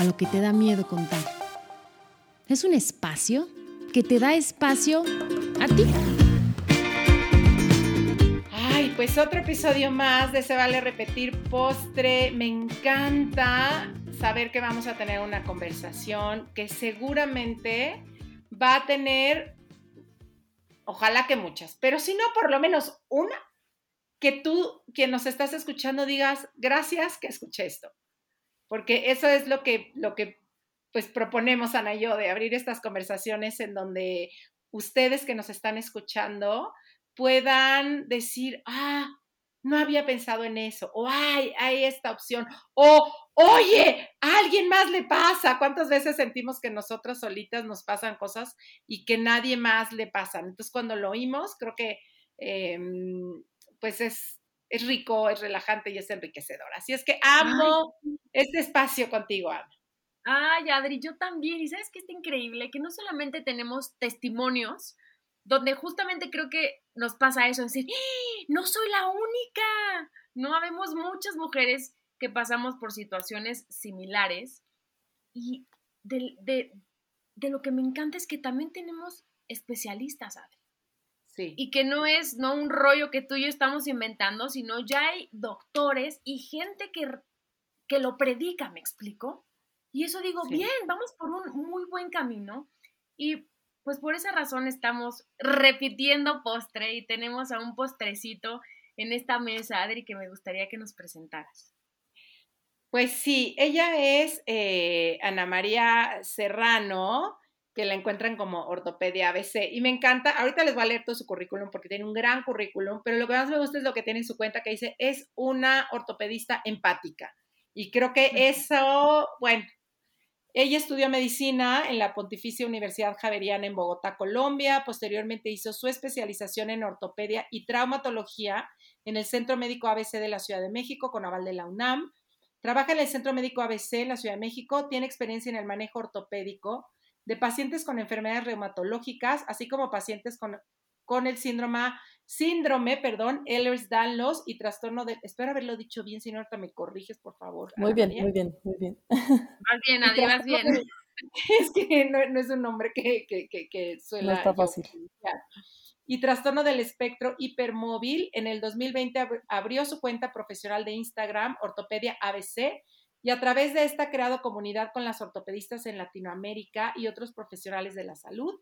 A lo que te da miedo contar. Es un espacio que te da espacio a ti. Ay, pues otro episodio más de Se Vale Repetir Postre. Me encanta saber que vamos a tener una conversación que seguramente va a tener, ojalá que muchas, pero si no, por lo menos una, que tú, quien nos estás escuchando, digas, gracias que escuché esto. Porque eso es lo que, lo que pues proponemos, Ana y yo, de abrir estas conversaciones en donde ustedes que nos están escuchando puedan decir, ah, no había pensado en eso, o ay, hay esta opción, o oye, a alguien más le pasa. ¿Cuántas veces sentimos que nosotras solitas nos pasan cosas y que nadie más le pasan? Entonces, cuando lo oímos, creo que em, pues es, es rico, es relajante y es enriquecedor. Así es que amo este espacio contigo, Ana. Ay, Adri, yo también. Y sabes que está increíble que no solamente tenemos testimonios, donde justamente creo que nos pasa eso, decir, ¡Ah! no soy la única. No habemos muchas mujeres que pasamos por situaciones similares. Y de, de, de lo que me encanta es que también tenemos especialistas, Adri. Sí. Y que no es no un rollo que tú y yo estamos inventando, sino ya hay doctores y gente que, que lo predica, ¿me explico? Y eso digo, Sí. bien, vamos por un muy buen camino. Y pues por esa razón estamos repitiendo postre y tenemos a un postrecito en esta mesa, Adri, que me gustaría que nos presentaras. Pues sí, ella es eh, Ana María Serrano, que la encuentran como ortopedia ABC. Y me encanta, ahorita les voy a leer todo su currículum porque tiene un gran currículum, pero lo que más me gusta es lo que tiene en su cuenta que dice, es una ortopedista empática. Y creo que eso, bueno, ella estudió medicina en la Pontificia Universidad Javeriana en Bogotá, Colombia. Posteriormente hizo su especialización en ortopedia y traumatología en el Centro Médico ABC de la Ciudad de México con aval de la UNAM. Trabaja en el Centro Médico ABC en la Ciudad de México. Tiene experiencia en el manejo ortopédico de pacientes con enfermedades reumatológicas, así como pacientes con, con el síndrome, síndrome, perdón, Ehlers-Danlos y trastorno de, espero haberlo dicho bien, si no ahorita me corriges, por favor. Muy bien, María. muy bien, muy bien. Más bien, Adri, más bien. Es que no, no es un nombre que, que, que, que suena No está fácil. Y trastorno del espectro hipermóvil. En el 2020 ab- abrió su cuenta profesional de Instagram, Ortopedia ABC, y a través de esta ha creado comunidad con las ortopedistas en Latinoamérica y otros profesionales de la salud.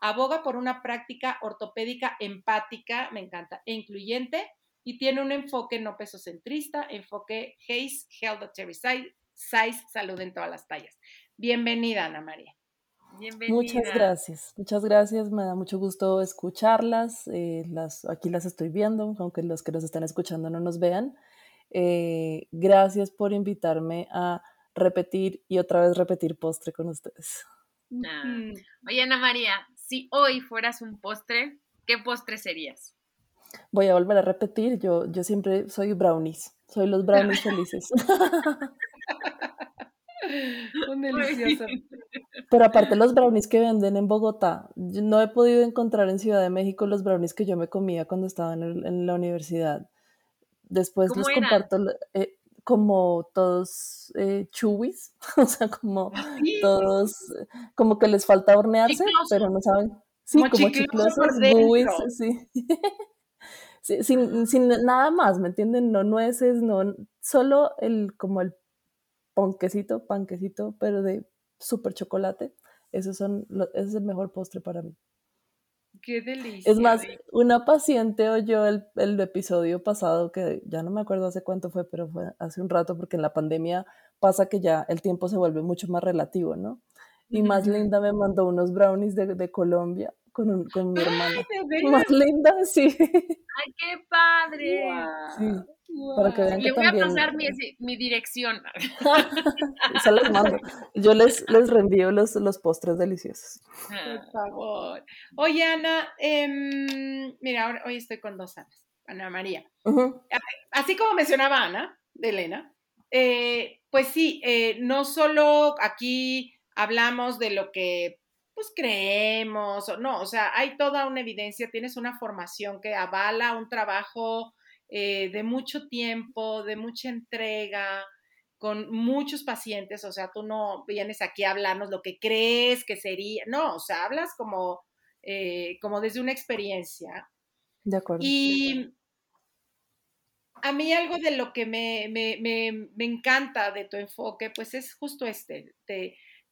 Aboga por una práctica ortopédica empática, me encanta, e incluyente, y tiene un enfoque no pesocentrista, enfoque Hayes, Health at Every Size, size, salud en todas las tallas. Bienvenida, Ana María. Bienvenida. Muchas gracias, muchas gracias. Me da mucho gusto escucharlas. eh, las, aquí las estoy viendo, aunque los que nos están escuchando no nos vean. Eh, gracias por invitarme a repetir y otra vez repetir postre con ustedes. Ah. Oye, Ana María, si hoy fueras un postre, ¿qué postre serías? Voy a volver a repetir, yo, yo siempre soy brownies, soy los brownies felices. Un delicioso. Pero aparte los brownies que venden en Bogotá, yo no he podido encontrar en Ciudad de México los brownies que yo me comía cuando estaba en, el- en la universidad. Después ¿Cómo los eran? comparto eh, como todos eh, chubis, o sea, como Sí, todos, como que les falta hornearse, Chicloso. pero no saben. Sí, Como como chiclosos, buis, sí. Sí, sin, sin nada más, ¿me entienden? No nueces, no, solo el, como el ponquecito, panquecito, pero de súper chocolate. Esos son, lo- ese es el mejor postre para mí. Qué delicia. Es más, una paciente oyó el, el episodio pasado, que ya no me acuerdo hace cuánto fue, pero fue hace un rato, porque en la pandemia pasa que ya el tiempo se vuelve mucho más relativo, ¿no? Y más linda me mandó unos brownies de, de Colombia con, un- con mi hermana. Más linda, sí. ¡Ay, qué padre! Sí. Para que vean Le voy a pasar mi, dirección. Se los mando. Yo les, les reenvío los, los postres deliciosos. Por ah. favor. Oye, Ana, em, mira, hoy estoy con dos Anas. Ana María. Así como mencionaba Ana, de Elena, eh, pues sí, eh, no solo aquí hablamos de lo que pues creemos, o no, o sea, hay toda una evidencia, tienes una formación que avala un trabajo eh, de mucho tiempo, de mucha entrega, con muchos pacientes, o sea, tú no vienes aquí a hablarnos lo que crees que sería, no, o sea, hablas como, eh, como desde una experiencia. De acuerdo. Y a mí algo de lo que me, encanta de tu enfoque, pues es justo este,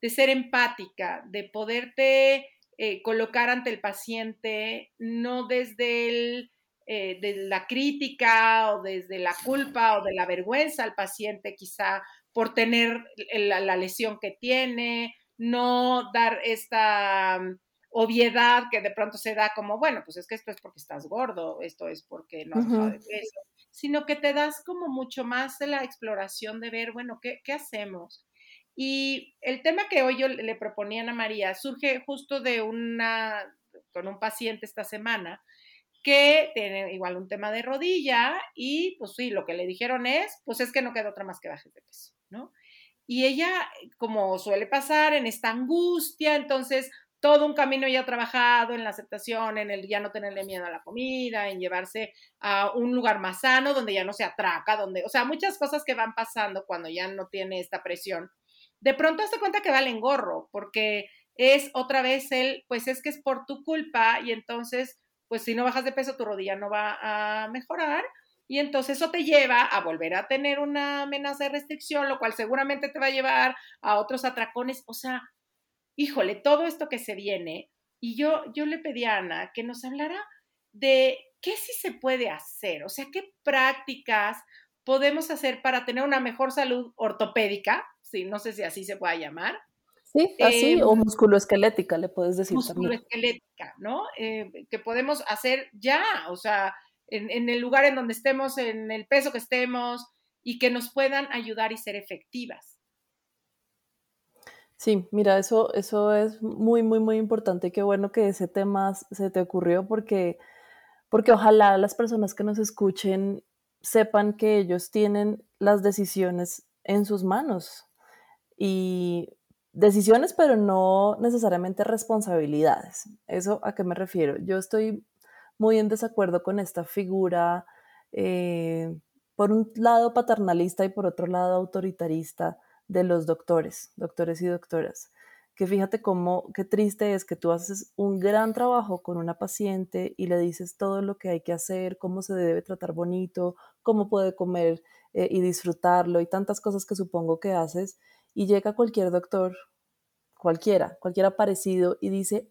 de, ser empática, de poderte eh, colocar ante el paciente, no desde el eh, la crítica o desde la culpa o de la vergüenza al paciente quizá por tener la, lesión que tiene, no dar esta mm, obviedad que de pronto se da como, bueno, pues es que esto es porque estás gordo, esto es porque no has de peso, sino que te das como mucho más de la exploración de ver, bueno, ¿qué, qué hacemos? Y el tema que hoy yo le proponía a Ana María surge justo de una, con un paciente esta semana, que tiene igual un tema de rodilla y pues sí, lo que le dijeron es, pues es que no queda otra más que bajes de peso, ¿no? Y ella, como suele pasar en esta angustia, entonces todo un camino ya trabajado en la aceptación, en el ya no tenerle miedo a la comida, en llevarse a un lugar más sano, donde ya no se atraca, donde, o sea, muchas cosas que van pasando cuando ya no tiene esta presión. De pronto se cuenta que vale gorro, porque es otra vez el, pues es que es por tu culpa y entonces pues si no bajas de peso, tu rodilla no va a mejorar. Y entonces eso te lleva a volver a tener una amenaza de restricción, lo cual seguramente te va a llevar a otros atracones. O sea, híjole, todo esto que se viene. Y yo, yo le pedí a Ana que nos hablara de qué sí se puede hacer, o sea, qué prácticas podemos hacer para tener una mejor salud ortopédica, sí, no sé si así se pueda llamar, Sí, así, o em, musculoesquelética, le puedes decir musculoesquelética, ¿no? Eh, que podemos hacer ya, o sea, en, el lugar en donde estemos, en el peso que estemos, y que nos puedan ayudar y ser efectivas. Sí, mira, eso, eso es muy, muy, muy importante. Qué bueno que ese tema se te ocurrió porque, porque ojalá las personas que nos escuchen sepan que ellos tienen las decisiones en sus manos. Y decisiones, pero no necesariamente responsabilidades. ¿Eso a qué me refiero? Yo estoy muy en desacuerdo con esta figura, eh, por un lado paternalista y por otro lado autoritarista de los doctores, doctores y doctoras. Que fíjate cómo, qué triste es que tú haces un gran trabajo con una paciente y le dices todo lo que hay que hacer, cómo se debe tratar bonito, cómo puede comer eh, y disfrutarlo y tantas cosas que supongo que haces y llega cualquier doctor, cualquiera, cualquiera parecido, y dice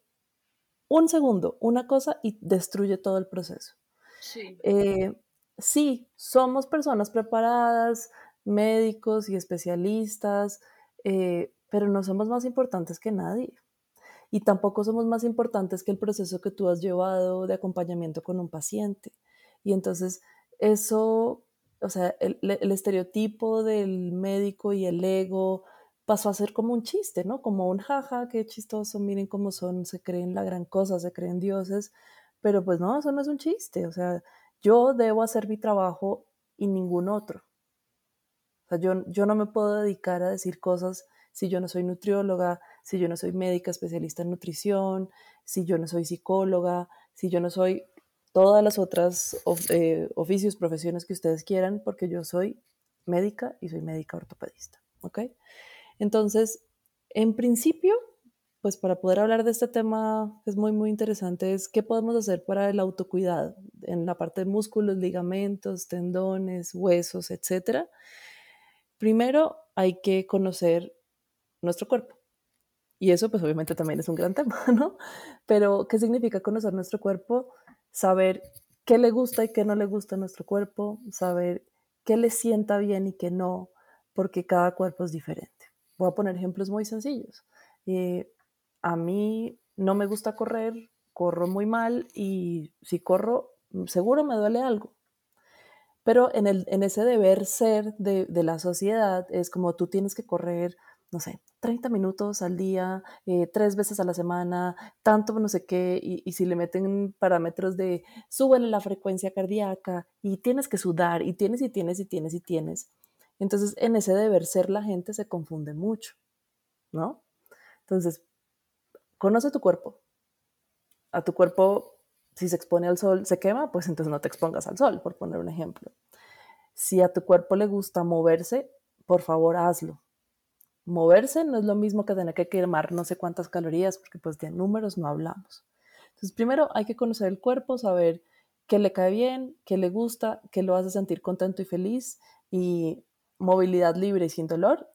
un segundo, una cosa y destruye todo el proceso. Sí. Eh, sí, somos personas preparadas, médicos y especialistas, eh, pero no somos más importantes que nadie. Y tampoco somos más importantes que el proceso que tú has llevado de acompañamiento con un paciente. Y entonces eso, o sea, el, el estereotipo del médico y el ego pasó a ser como un chiste, ¿no? Como un jaja, qué chistoso, miren cómo son, se creen la gran cosa, se creen dioses, pero pues no, eso no es un chiste, o sea, yo debo hacer mi trabajo y ningún otro. O sea, yo, yo no me puedo dedicar a decir cosas si yo no soy nutrióloga, si yo no soy médica especialista en nutrición, si yo no soy psicóloga, si yo no soy todas las otras eh, oficios, profesiones que ustedes quieran, porque yo soy médica y soy médica ortopedista, ¿ok? Entonces, en principio, pues para poder hablar de este tema que es muy, muy interesante, es qué podemos hacer para el autocuidado en la parte de músculos, ligamentos, tendones, huesos, etc. Primero hay que conocer nuestro cuerpo. Y eso pues obviamente también es un gran tema, ¿no? Pero ¿qué significa conocer nuestro cuerpo? Saber qué le gusta y qué no le gusta a nuestro cuerpo, saber qué le sienta bien y qué no, porque cada cuerpo es diferente. Voy a poner ejemplos muy sencillos. Eh, a mí no me gusta correr, corro muy mal y si corro, seguro me duele algo. Pero en, el, en ese deber ser de, de la sociedad es como tú tienes que correr, no sé, 30 minutos al día, eh, tres veces a la semana, tanto no sé qué, y, y, si le meten parámetros de súbele la frecuencia cardíaca y tienes que sudar y tienes y tienes y tienes y tienes. Entonces en ese deber ser la gente se confunde mucho, ¿no? Entonces, conoce tu cuerpo. A tu cuerpo, si se expone al sol, se quema, pues entonces no te expongas al sol, por poner un ejemplo. Si a tu cuerpo le gusta moverse, por favor hazlo moverse no es lo mismo que tener que quemar no sé cuántas calorías, porque pues de números no hablamos. Entonces, primero hay que conocer el cuerpo, saber qué le cae bien, qué le gusta, qué lo hace sentir contento y feliz. Y movilidad libre y sin dolor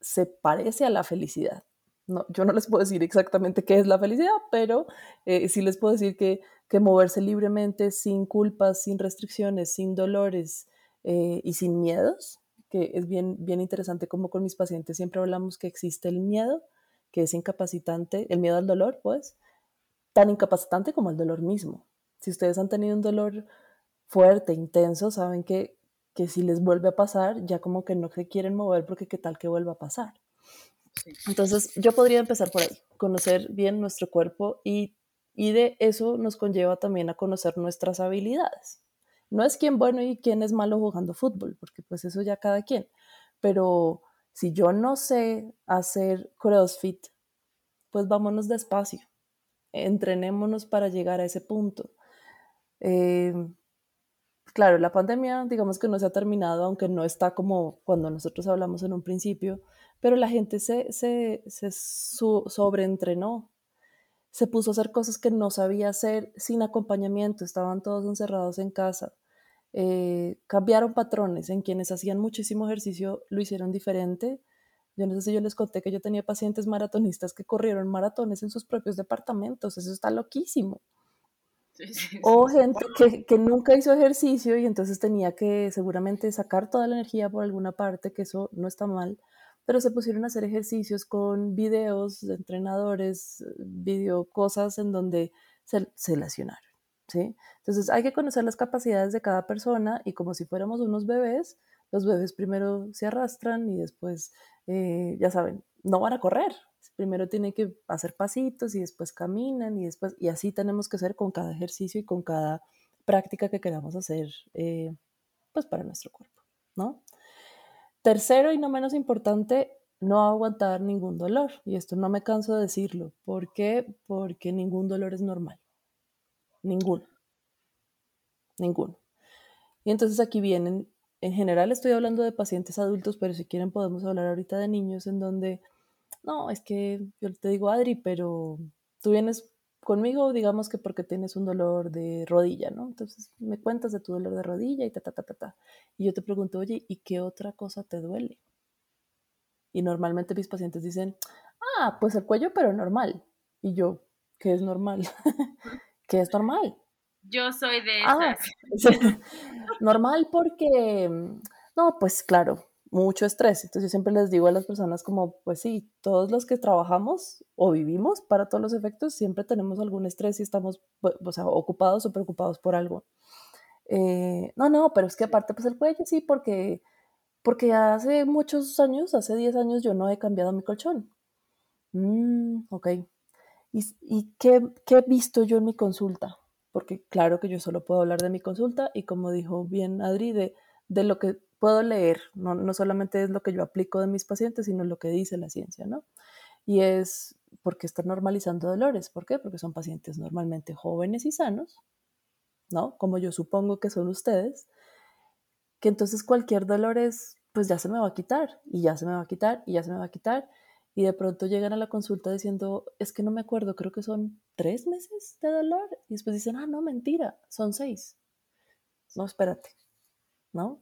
se parece a la felicidad. No, yo no les puedo decir exactamente qué es la felicidad, pero eh, sí les puedo decir que, que, moverse libremente, sin culpas, sin restricciones, sin dolores eh, y sin miedos, que es bien, bien interesante como con mis pacientes siempre hablamos que existe el miedo, que es incapacitante, el miedo al dolor, pues, tan incapacitante como el dolor mismo. Si ustedes han tenido un dolor fuerte, intenso, saben que, que si les vuelve a pasar, ya como que no se quieren mover porque qué tal que vuelva a pasar. Entonces, yo podría empezar por ahí, conocer bien nuestro cuerpo y, y de eso nos conlleva también a conocer nuestras habilidades. No es quién bueno y quién es malo jugando fútbol, porque pues eso ya cada quien. Pero si yo no sé hacer CrossFit, pues vámonos despacio. Entrenémonos para llegar a ese punto. Em, claro, la pandemia, digamos que no se ha terminado, aunque no está como cuando nosotros hablamos en un principio, pero la gente se, se, se sobreentrenó, se puso a hacer cosas que no sabía hacer sin acompañamiento, estaban todos encerrados en casa. Eh, cambiaron patrones. En quienes hacían muchísimo ejercicio lo hicieron diferente. Yo no sé si yo les conté que yo tenía pacientes maratonistas que corrieron maratones en sus propios departamentos. Eso está loquísimo. o gente que, que, nunca hizo ejercicio y entonces tenía que seguramente sacar toda la energía por alguna parte, que eso no está mal, pero se pusieron a hacer ejercicios con videos de entrenadores, video cosas en donde se, se lesionaron. Entonces hay que conocer las capacidades de cada persona y como si fuéramos unos bebés, los bebés primero se arrastran y después, eh, ya saben, no van a correr. Primero tienen que hacer pasitos y después caminan y después, y así tenemos que hacer con cada ejercicio y con cada práctica que queramos hacer, eh, pues para nuestro cuerpo, ¿no? Tercero y no menos importante, no aguantar ningún dolor. Y esto no me canso de decirlo. ¿Por qué? Porque ningún dolor es normal. Ninguno. Ninguno. Y entonces aquí vienen, en general estoy hablando de pacientes adultos, pero si quieren podemos hablar ahorita de niños en donde, no, es que yo te digo, Adri, pero tú vienes conmigo, digamos que porque tienes un dolor de rodilla, ¿no? Entonces me cuentas de tu dolor de rodilla y ta, ta, ta, ta, ta. Y yo te pregunto, oye, ¿y qué otra cosa te duele? Y normalmente mis pacientes dicen, ah, pues el cuello, pero normal. Y yo, ¿qué es normal? que es normal. Yo soy de ah, esas. normal porque, no, pues claro, mucho estrés. Entonces yo siempre les digo a las personas como, pues sí, todos los que trabajamos o vivimos para todos los efectos, siempre tenemos algún estrés y estamos o sea, ocupados o preocupados por algo. Eh, no, no, pero es que aparte pues el cuello sí, porque, porque hace muchos años, hace 10 años yo no he cambiado mi colchón. Mm, ok, ¿Y, qué, he visto yo en mi consulta? Porque claro que yo solo puedo hablar de mi consulta y como dijo bien Adri, de, de lo que puedo leer, no, no, solamente es lo que yo aplico de mis pacientes, sino lo que dice la ciencia, ¿no? Y es porque están normalizando dolores. ¿Por qué? Porque son pacientes normalmente jóvenes y sanos, ¿no? Como yo supongo que son ustedes, que entonces cualquier dolor es, pues ya se me va a quitar, y ya se me va a quitar, y ya se me va a quitar, y de pronto llegan a la consulta diciendo, es que no me acuerdo, creo que son tres meses de dolor. Y después dicen, ah, no, mentira, son seis. No, espérate, ¿no?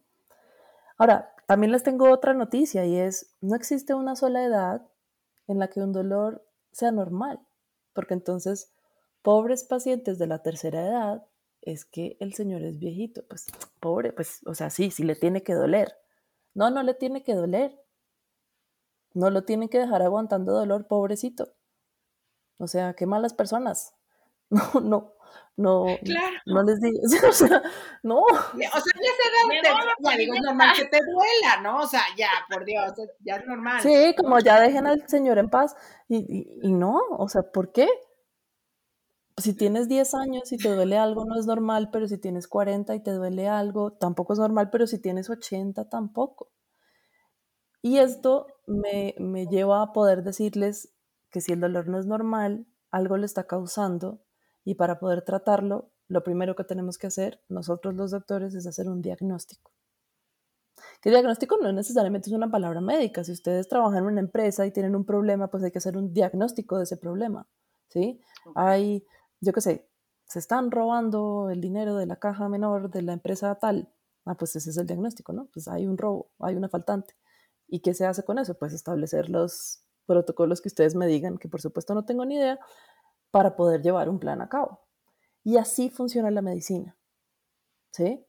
Ahora, también les tengo otra noticia y es, no existe una sola edad en la que un dolor sea normal, porque entonces, pobres pacientes de la tercera edad, es que el señor es viejito, pues pobre, pues, o sea, sí, sí le tiene que doler. No, no le tiene que doler. No lo tienen que dejar aguantando dolor, pobrecito. O sea, qué malas personas. No, no, no, Claro. no les digo, o sea, no. O sea, ya se da, ya digo, es normal que te duela, ¿no? O sea, ya, por Dios, ya es normal. Sí, como ya dejen al Señor en paz. Y, y, y no, o sea, ¿por qué? Si tienes 10 años y te duele algo, no es normal, pero si tienes 40 y te duele algo, tampoco es normal, pero si tienes 80, tampoco. Y esto me, me lleva a poder decirles que si el dolor no es normal, algo le está causando y para poder tratarlo, lo primero que tenemos que hacer nosotros los doctores es hacer un diagnóstico. Que diagnóstico no necesariamente es una palabra médica. Si ustedes trabajan en una empresa y tienen un problema, pues hay que hacer un diagnóstico de ese problema. ¿sí? Hay, yo qué sé, se están robando el dinero de la caja menor de la empresa tal. Ah, pues ese es el diagnóstico, ¿no? Pues hay un robo, hay una faltante. ¿Y qué se hace con eso? Pues establecer los protocolos que ustedes me digan, que por supuesto no tengo ni idea, para poder llevar un plan a cabo. Y así funciona la medicina. ¿Sí?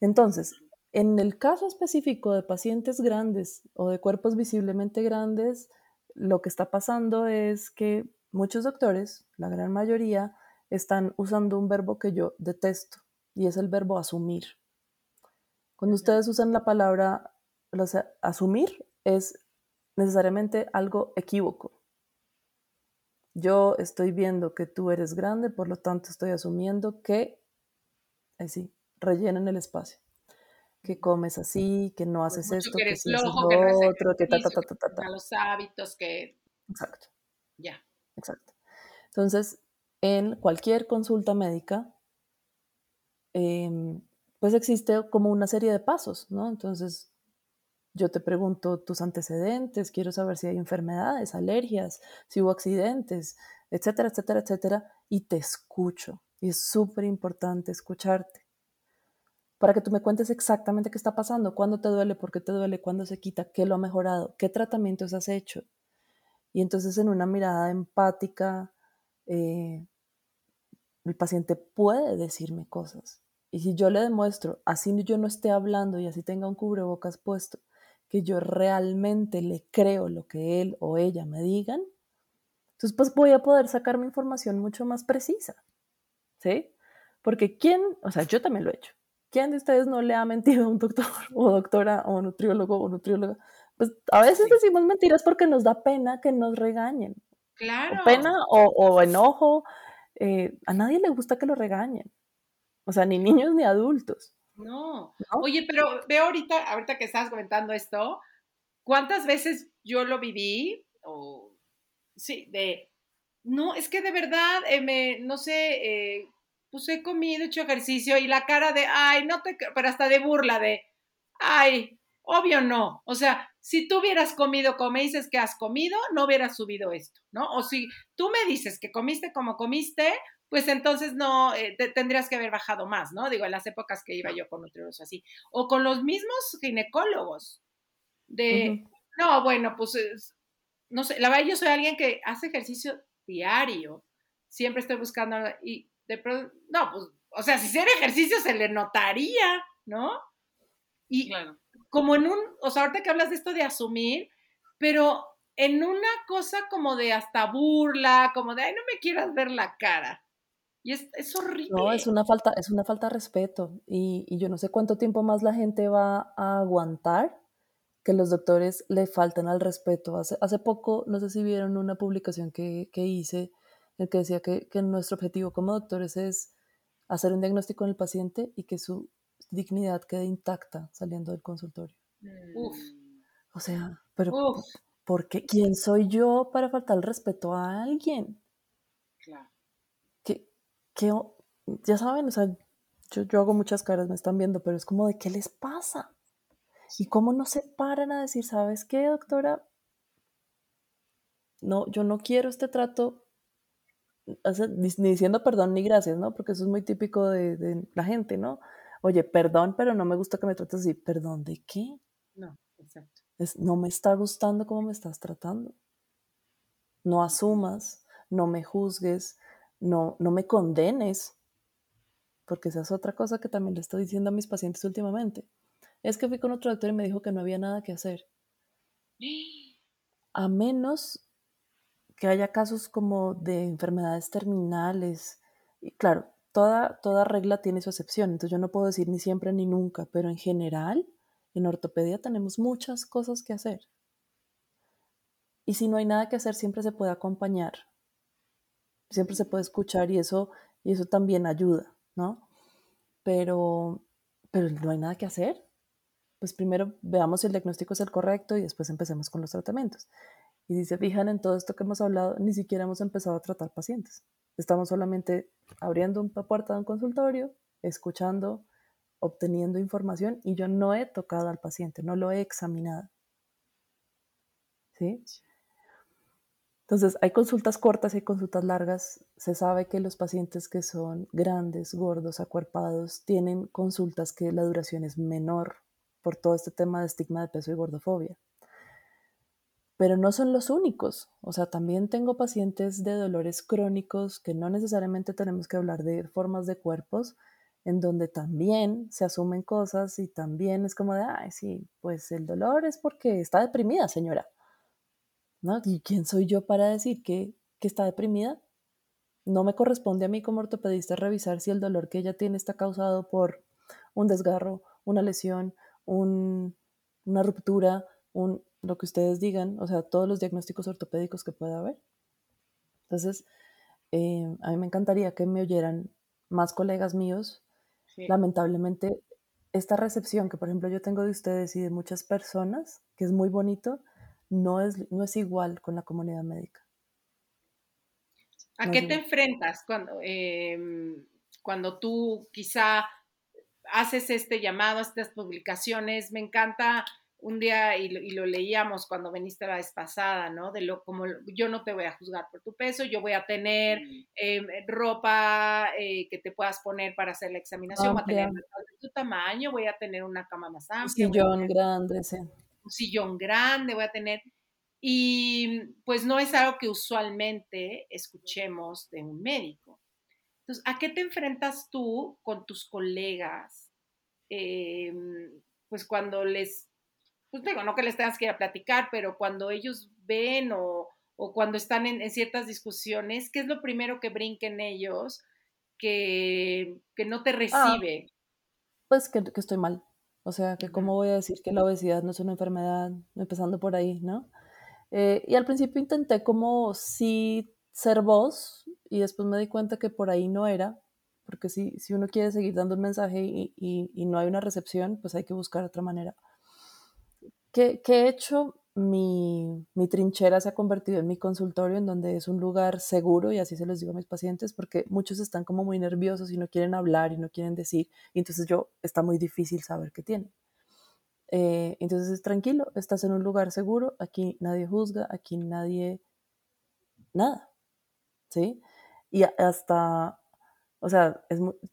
Entonces, en el caso específico de pacientes grandes o de cuerpos visiblemente grandes, lo que está pasando es que muchos doctores, la gran mayoría, están usando un verbo que yo detesto y es el verbo asumir. Cuando ustedes usan la palabra o sea, asumir, es necesariamente algo equívoco. Yo estoy viendo que tú eres grande, por lo tanto estoy asumiendo que, así, rellenen el espacio. Que comes así, que no haces Pues esto, que que sí haces lo que no haces otro, que ta, ta, ta, ta, ta, ta. los hábitos, que Exacto, ya. exacto. Entonces, en cualquier consulta médica, em, pues existe como una serie de pasos, ¿no? Entonces, yo te pregunto tus antecedentes, quiero saber si hay enfermedades, alergias, si hubo accidentes, etcétera, etcétera, etcétera, y te escucho. Y es súper importante escucharte para que tú me cuentes exactamente qué está pasando, cuándo te duele, por qué te duele, cuándo se quita, qué lo ha mejorado, qué tratamientos has hecho. Y entonces en una mirada empática, eh, el paciente puede decirme cosas. Y si yo le demuestro, así yo no esté hablando y así tenga un cubrebocas puesto, que yo realmente le creo lo que él o ella me digan, entonces pues voy a poder sacar mi información mucho más precisa. ¿Sí? Porque quién, o sea, yo también lo he hecho. ¿Quién de ustedes no le ha mentido a un doctor o doctora o nutriólogo o nutrióloga? Pues a veces Sí. decimos mentiras porque nos da pena que nos regañen. Claro. O pena o, o enojo. eh, a nadie le gusta que lo regañen. O sea, ni niños ni adultos. No. ¿no? Oye, pero veo ahorita, ahorita que estabas comentando esto, ¿cuántas veces yo lo viví? O sí, de no, es que de verdad, eh, me, no sé, eh, pues he comido, he hecho ejercicio y la cara de, ay, no te, cre-", pero hasta de burla de, ay, obvio no. O sea, si tú hubieras comido como me dices que has comido, no hubieras subido esto, ¿no? O si tú me dices que comiste como comiste, pues entonces no, eh, te- tendrías que haber bajado más, ¿no? Digo, en las épocas que iba yo con nutriólogos así. O con los mismos ginecólogos. De, no, bueno, pues, es- no sé, la verdad yo soy alguien que hace ejercicio diario. Siempre estoy buscando, y de pronto, no, pues, o sea, si hiciera ejercicio se le notaría, ¿no? Y Claro. como en un, o sea, ahorita que hablas de esto de asumir, pero en una cosa como de hasta burla, como de, ay, no me quieras ver la cara. Y es, es horrible. No, es una falta, es una falta de respeto. Y, y yo no sé cuánto tiempo más la gente va a aguantar que los doctores le falten al respeto. Hace, hace poco, no sé si vieron una publicación que, que hice en que decía que, que nuestro objetivo como doctores es hacer un diagnóstico en el paciente y que su dignidad quede intacta saliendo del consultorio. Uf. O sea, pero Uf, ¿por qué? ¿Quién soy yo para faltar el respeto a alguien? claro. Que, ya saben, o sea, yo, yo hago muchas caras, me están viendo, pero es como de qué les pasa. Y cómo no se paran a decir, ¿sabes qué, doctora? No, yo no quiero este trato, ni, ni diciendo perdón ni gracias, ¿no? Porque eso es muy típico de, de la gente, ¿no? Oye, perdón, pero no me gusta que me trates así. ¿Perdón de qué? No, exacto. Es, no me está gustando cómo me estás tratando. No asumas, no me juzgues, no, no me condenes, porque esa es otra cosa que también le estoy diciendo a mis pacientes últimamente. Es que fui con otro doctor y me dijo que no había nada que hacer. A menos que haya casos como de enfermedades terminales. Y claro, toda, toda regla tiene su excepción, entonces yo no puedo decir ni siempre ni nunca, pero en general, en ortopedia tenemos muchas cosas que hacer. Y si no hay nada que hacer, siempre se puede acompañar, siempre se puede escuchar y eso, y eso también ayuda, ¿no? Pero, pero no hay nada que hacer. Pues primero veamos si el diagnóstico es el correcto y después empecemos con los tratamientos. Y si se fijan en todo esto que hemos hablado, ni siquiera hemos empezado a tratar pacientes. Estamos solamente abriendo una puerta de un consultorio, escuchando, obteniendo información y yo no he tocado al paciente, no lo he examinado. ¿Sí? Entonces, hay consultas cortas hay consultas largas. Se sabe que los pacientes que son grandes, gordos, acuerpados, tienen consultas que la duración es menor por todo este tema de estigma de peso y gordofobia. Pero no son los únicos. O sea, también tengo pacientes de dolores crónicos que no necesariamente tenemos que hablar de formas de cuerpos, en donde también se asumen cosas y también es como de, ay, sí, pues el dolor es porque está deprimida, señora. ¿Y quién soy yo para decir que, está deprimida? No me corresponde a mí como ortopedista revisar si el dolor que ella tiene está causado por un desgarro, una lesión, una ruptura, un, lo que ustedes digan, o sea, todos los diagnósticos ortopédicos que pueda haber. Entonces, eh, a mí me encantaría que me oyeran más colegas míos. Lamentablemente, esta recepción que, por ejemplo, yo tengo de ustedes y de muchas personas, que es muy bonito, no es, no es igual con la comunidad médica. ¿A qué te enfrentas cuando, em, cuando tú quizá haces este llamado, estas publicaciones? Me encanta un día, y lo, leíamos cuando viniste la vez pasada, ¿no? De lo como yo no te voy a juzgar por tu peso, yo voy a tener mm. em, ropa eh, que te puedas poner para hacer la examinación, voy a tener tu tamaño, voy a tener una cama más amplia. Sillón grande, sí un sillón grande, voy a tener... Y pues no es algo que usualmente escuchemos de un médico. Entonces, ¿a qué te enfrentas tú con tus colegas? Em, pues cuando les, pues digo, no que les tengas que ir a platicar, pero cuando ellos ven o, cuando están en, ciertas discusiones, ¿qué es lo primero que brinquen ellos que, no te ah. recibe? pues que, estoy mal. O sea, que cómo voy a decir que la obesidad no es una enfermedad, empezando por ahí, ¿no? Eh, y al principio intenté como sí ser voz y después me di cuenta que por ahí no era, porque si, si uno quiere seguir dando un mensaje y, y, no hay una recepción, pues hay que buscar otra manera. ¿Qué, qué he hecho? Mi, trinchera se ha convertido en mi consultorio, en donde es un lugar seguro, y así se los digo a mis pacientes, porque muchos están como muy nerviosos y no quieren hablar y no quieren decir, y entonces yo, está muy difícil saber qué tienen. Eh, entonces es tranquilo, estás en un lugar seguro, aquí nadie juzga, aquí nadie, nada, ¿sí? Y hasta, o sea,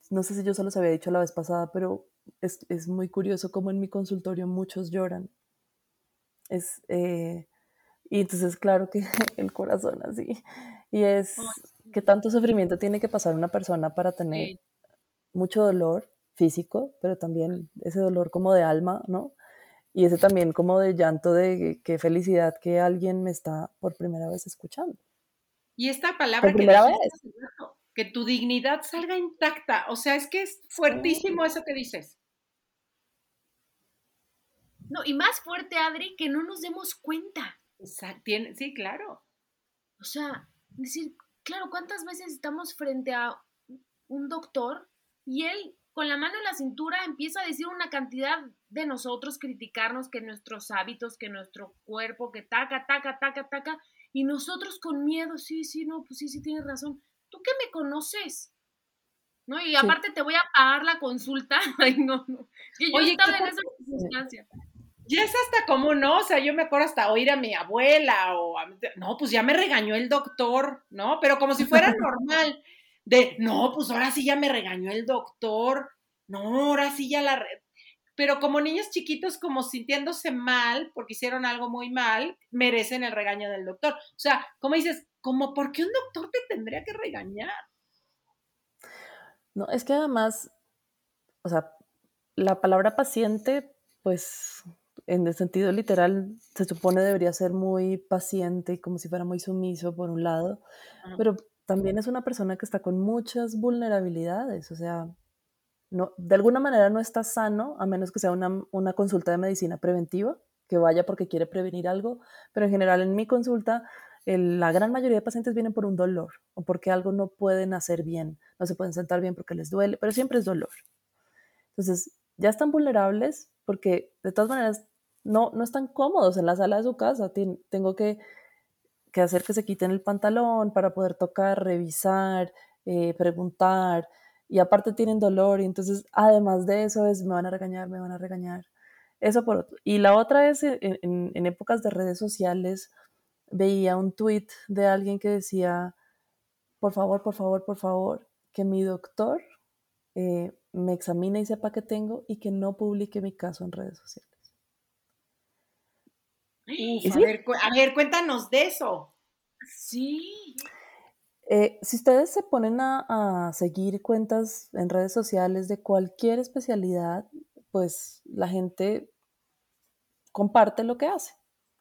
no sé si yo se los había dicho la vez pasada, pero es, es muy curioso como en mi consultorio muchos lloran es, eh, y entonces, claro que el corazón así. Y es que tanto sufrimiento tiene que pasar una persona para tener mucho dolor físico, pero también ese dolor como de alma, ¿no? Y ese también como de llanto de qué felicidad que alguien me está por primera vez escuchando. Y esta palabra que, que tu dignidad salga intacta, o sea, es que es fuertísimo eso que dices. No, y más fuerte, Adri, que no nos demos cuenta. Exacto. Sí, claro. O sea, decir, claro, ¿cuántas veces estamos frente a un doctor y él con la mano en la cintura empieza a decir una cantidad de nosotros, criticarnos que nuestros hábitos, que nuestro cuerpo, que taca, taca, taca, taca, y nosotros con miedo, sí, sí, no, pues sí, sí, tienes razón. ¿Tú qué me conoces? ¿No? Y aparte te voy a pagar la consulta. Ay, no, no. Y yo Oye, estaba en esa circunstancia. Ya es hasta como no, o sea, yo me acuerdo hasta oír a mi abuela o a, no, pues ya me regañó el doctor, ¿no? Pero como si fuera normal, de, no, pues ahora sí ya me regañó el doctor, no, ahora sí ya la... Pero como niños chiquitos como sintiéndose mal porque hicieron algo muy mal, merecen el regaño del doctor. O sea, como dices, como por qué un doctor te tendría que regañar? No, es que además, o sea, la palabra paciente, pues en el sentido literal, se supone debería ser muy paciente, como si fuera muy sumiso por un lado, pero también es una persona que está con muchas vulnerabilidades, o sea, no, de alguna manera no está sano, a menos que sea una, una consulta de medicina preventiva, que vaya porque quiere prevenir algo, pero en general en mi consulta la gran mayoría de pacientes vienen por un dolor o porque algo no pueden hacer bien, no se pueden sentar bien porque les duele, pero siempre es dolor. Entonces, ya están vulnerables porque de todas maneras no, no están cómodos en la sala de su casa. tengo que, hacer que se quiten el pantalón para poder tocar, revisar, eh, preguntar. Y aparte tienen dolor y entonces además de eso es, me van a regañar, me van a regañar. Eso por otro. Y la otra es en, en épocas de redes sociales veía un tweet de alguien que decía, por favor, por favor, por favor, que mi doctor eh, me examine y sepa qué tengo y que no publique mi caso en redes sociales. A, ver, cuéntanos de eso. Sí. Eh, si ustedes se ponen a, a, seguir cuentas en redes sociales de cualquier especialidad, pues la gente comparte lo que hace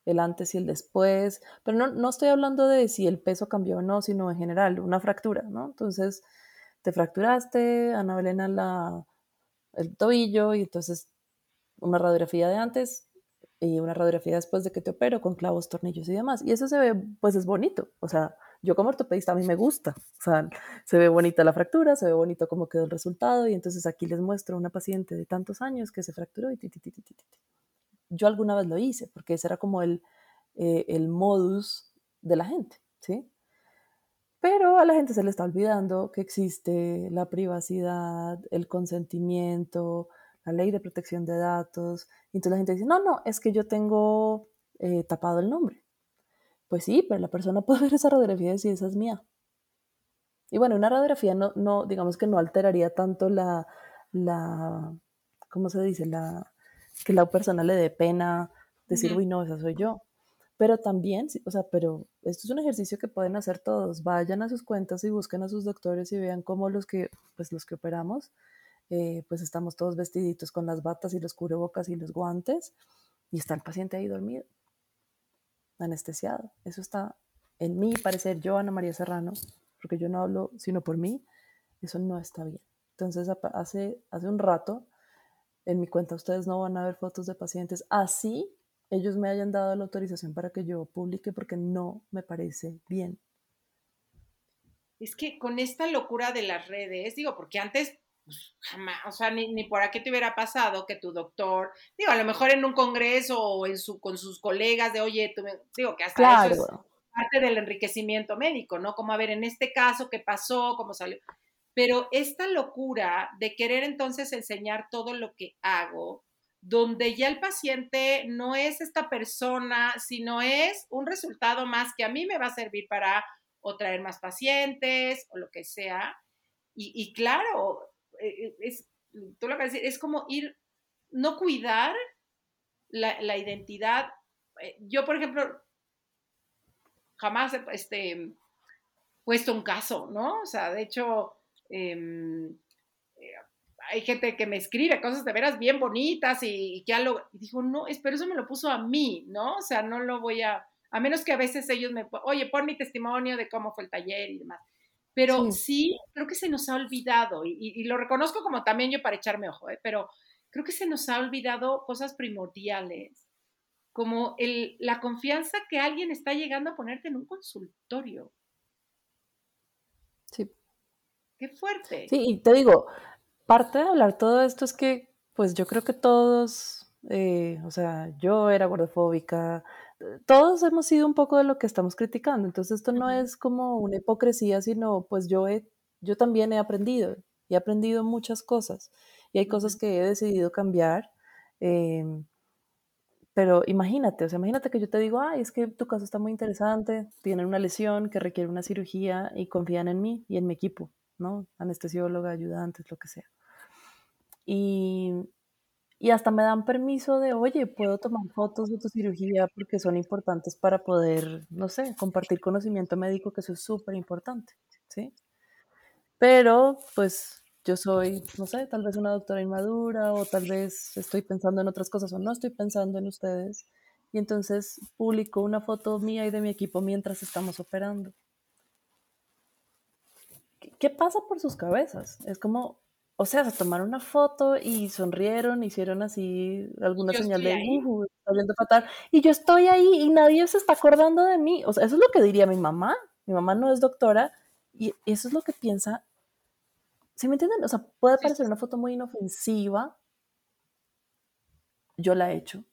el antes y el después, pero no, no estoy hablando de si el peso cambió o no, sino en general, una fractura, ¿no? Entonces, te fracturaste, Ana Belén la, el tobillo y entonces una radiografía de antes y una radiografía después de que te opero con clavos, tornillos y demás. Y eso se ve, pues es bonito. O sea, yo como ortopedista a mí me gusta. O sea, se ve bonita la fractura, se ve bonito cómo quedó el resultado y entonces aquí les muestro a una paciente de tantos años que se fracturó y ti, ti, ti, ti, ti, ti yo alguna vez lo hice, porque ese era como el, eh, el modus de la gente, ¿sí? Pero a la gente se le está olvidando que existe la privacidad, el consentimiento, la ley de protección de datos. Y entonces la gente dice, no, no, es que yo tengo eh, tapado el nombre. Pues sí, pero la persona puede ver esa radiografía y decir, esa es mía. Y bueno, una radiografía no, no digamos que no alteraría tanto la, la ¿cómo se dice? La, que la persona le dé pena decir, uy, no, esa soy yo. Pero también, o sea, pero esto es un ejercicio que pueden hacer todos. Vayan a sus cuentas y busquen a sus doctores y vean cómo los que, pues los que operamos, eh, pues estamos todos vestiditos con las batas y los cubrebocas y los guantes y está el paciente ahí dormido, anestesiado. Eso está, en mi parecer, yo, Ana María Serrano, porque yo no hablo sino por mí, eso no está bien. Entonces, hace, hace un rato en mi cuenta ustedes no van a ver fotos de pacientes así ellos me hayan dado la autorización para que yo publique porque no me parece bien. Es que con esta locura de las redes, digo, porque antes pues, jamás, o sea, ni, por aquí te hubiera pasado que tu doctor, digo, a lo mejor en un congreso o en su, con sus colegas de, oye, tú digo, que hasta eso es parte del enriquecimiento médico, ¿no? Como a ver, en este caso, ¿qué pasó? ¿Cómo salió? Pero esta locura de querer entonces enseñar todo lo que hago, donde ya el paciente no es esta persona, sino es un resultado más que a mí me va a servir para o traer más pacientes o lo que sea. Y, claro, eh, es, tú lo que decir, es como ir, no cuidar la, la identidad. Eh, yo, por ejemplo, jamás he este, puesto un caso, ¿no? O sea, de hecho, Em, eh, hay gente que me escribe cosas de veras bien bonitas y, que ya lo, y dijo, no, pero eso me lo puso a mí, ¿no? O sea, no lo voy a, a menos que a veces ellos me, oye, pon mi testimonio de cómo fue el taller y demás. Pero sí, creo que se nos ha olvidado, y, lo reconozco como también yo para echarme ojo, ¿eh? pero creo que se nos ha olvidado cosas primordiales, como el, la confianza que alguien está llegando a ponerte en un consultorio. Sí. Qué fuerte. Sí, y te digo, parte de hablar todo esto es que, pues yo creo que todos, eh, o sea, yo era gordofóbica, todos hemos sido un poco de lo que estamos criticando, entonces esto no es como una hipocresía, sino pues yo, he, yo también he aprendido, he aprendido muchas cosas y hay cosas que he decidido cambiar. Em, pero imagínate, o sea, imagínate que yo te digo, ay, es que tu caso está muy interesante, tienen una lesión que requiere una cirugía y confían en mí y en mi equipo. ¿no? Anestesióloga, ayudantes, lo que sea. Y, y hasta me dan permiso de, oye, puedo tomar fotos de tu cirugía porque son importantes para poder, no sé, compartir conocimiento médico, que eso es súper importante, ¿sí? Pero, pues, yo soy, no sé, tal vez una doctora inmadura o tal vez estoy pensando en otras cosas o no estoy pensando en ustedes. Y entonces publico una foto mía y de mi equipo mientras estamos operando. ¿Qué pasa por sus cabezas? Es como, o sea, se tomaron una foto y sonrieron, hicieron así alguna señal de, uh, está viendo fatal. Y yo estoy ahí y nadie se está acordando de mí. O sea, eso es lo que diría mi mamá. Mi mamá no es doctora y eso es lo que piensa ¿Sí me entienden? O sea, puede parecer una foto muy inofensiva. Yo la he hecho,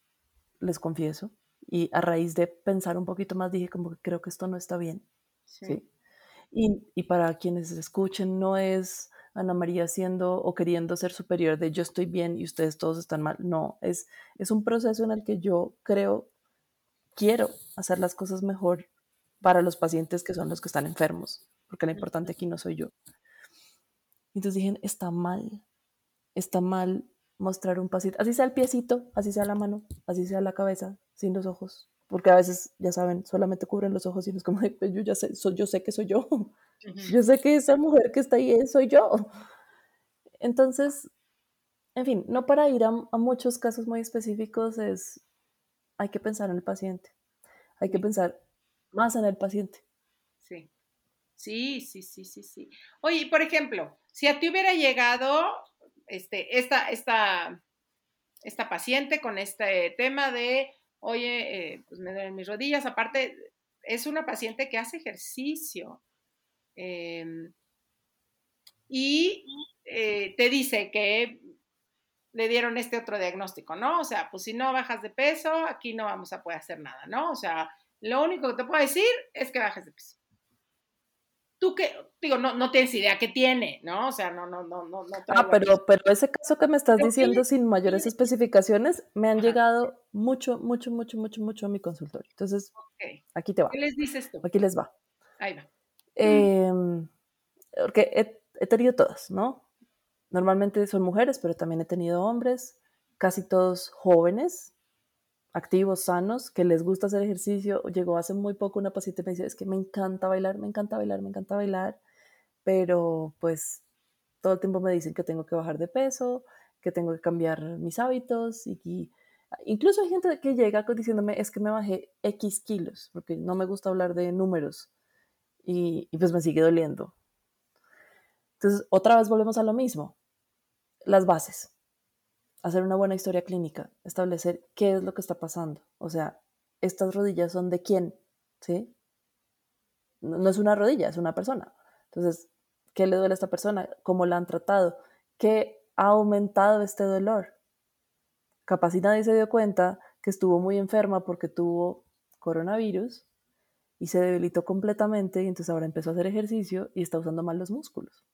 les confieso. Y a raíz de pensar un poquito más, dije como que creo que esto no está bien. Sí. Y, y, para quienes escuchen, no es Ana María siendo o queriendo ser superior de yo estoy bien y ustedes todos están mal. No, es, es un proceso en el que yo creo, quiero hacer las cosas mejor para los pacientes que son los que están enfermos, porque lo importante aquí no soy yo. Entonces dije, está mal, está mal mostrar un pasito, así sea el piecito, así sea la mano, así sea la cabeza, sin los ojos, porque a veces, ya saben, solamente cubren los ojos y es como, pues yo ya sé, yo sé que soy yo, yo sé que esa mujer que está ahí soy yo. Entonces, en fin, no para ir a, a muchos casos muy específicos es, hay que pensar en el paciente, hay que pensar más en el paciente. Sí. Sí, sí, sí, sí, sí. Oye, por ejemplo, si a ti hubiera llegado este, esta, esta, esta paciente con este tema de, oye, eh, pues me duelen mis rodillas, aparte, es una paciente que hace ejercicio em, y eh, te dice que le dieron este otro diagnóstico, ¿no? O sea, pues si no bajas de peso, aquí no vamos a poder hacer nada, ¿no? O sea, lo único que te puedo decir es que bajes de peso tú que, digo, no, no tienes idea qué tiene, ¿no? O sea, no, no, no, no. no ah, pero, pero ese caso que me estás diciendo sin mayores especificaciones, me han llegado mucho, mucho, mucho, mucho, mucho a mi consultorio. Entonces, aquí te va. ¿Qué les dices tú? Aquí les va. Ahí va. Em, porque he, tenido todas, ¿no? Normalmente son mujeres, pero también he tenido hombres, casi todos jóvenes, activos, sanos, que les gusta hacer ejercicio. Llegó hace muy poco una paciente y me dice, es que me encanta bailar, me encanta bailar, me encanta bailar, pero pues todo el tiempo me dicen que tengo que bajar de peso, que tengo que cambiar mis hábitos y, incluso hay gente que llega diciéndome, es que me bajé X kilos, porque no me gusta hablar de números y, pues me sigue doliendo. Entonces, otra vez volvemos a lo mismo, las bases hacer una buena historia clínica, establecer qué es lo que está pasando. O sea, estas rodillas son de quién, ¿sí? No, es una rodilla, es una persona. Entonces, ¿qué le duele a esta persona? ¿Cómo la han tratado? ¿Qué ha aumentado este dolor? Capaz y nadie se dio cuenta que estuvo muy enferma porque tuvo coronavirus y se debilitó completamente y entonces ahora empezó a hacer ejercicio y está usando mal los músculos.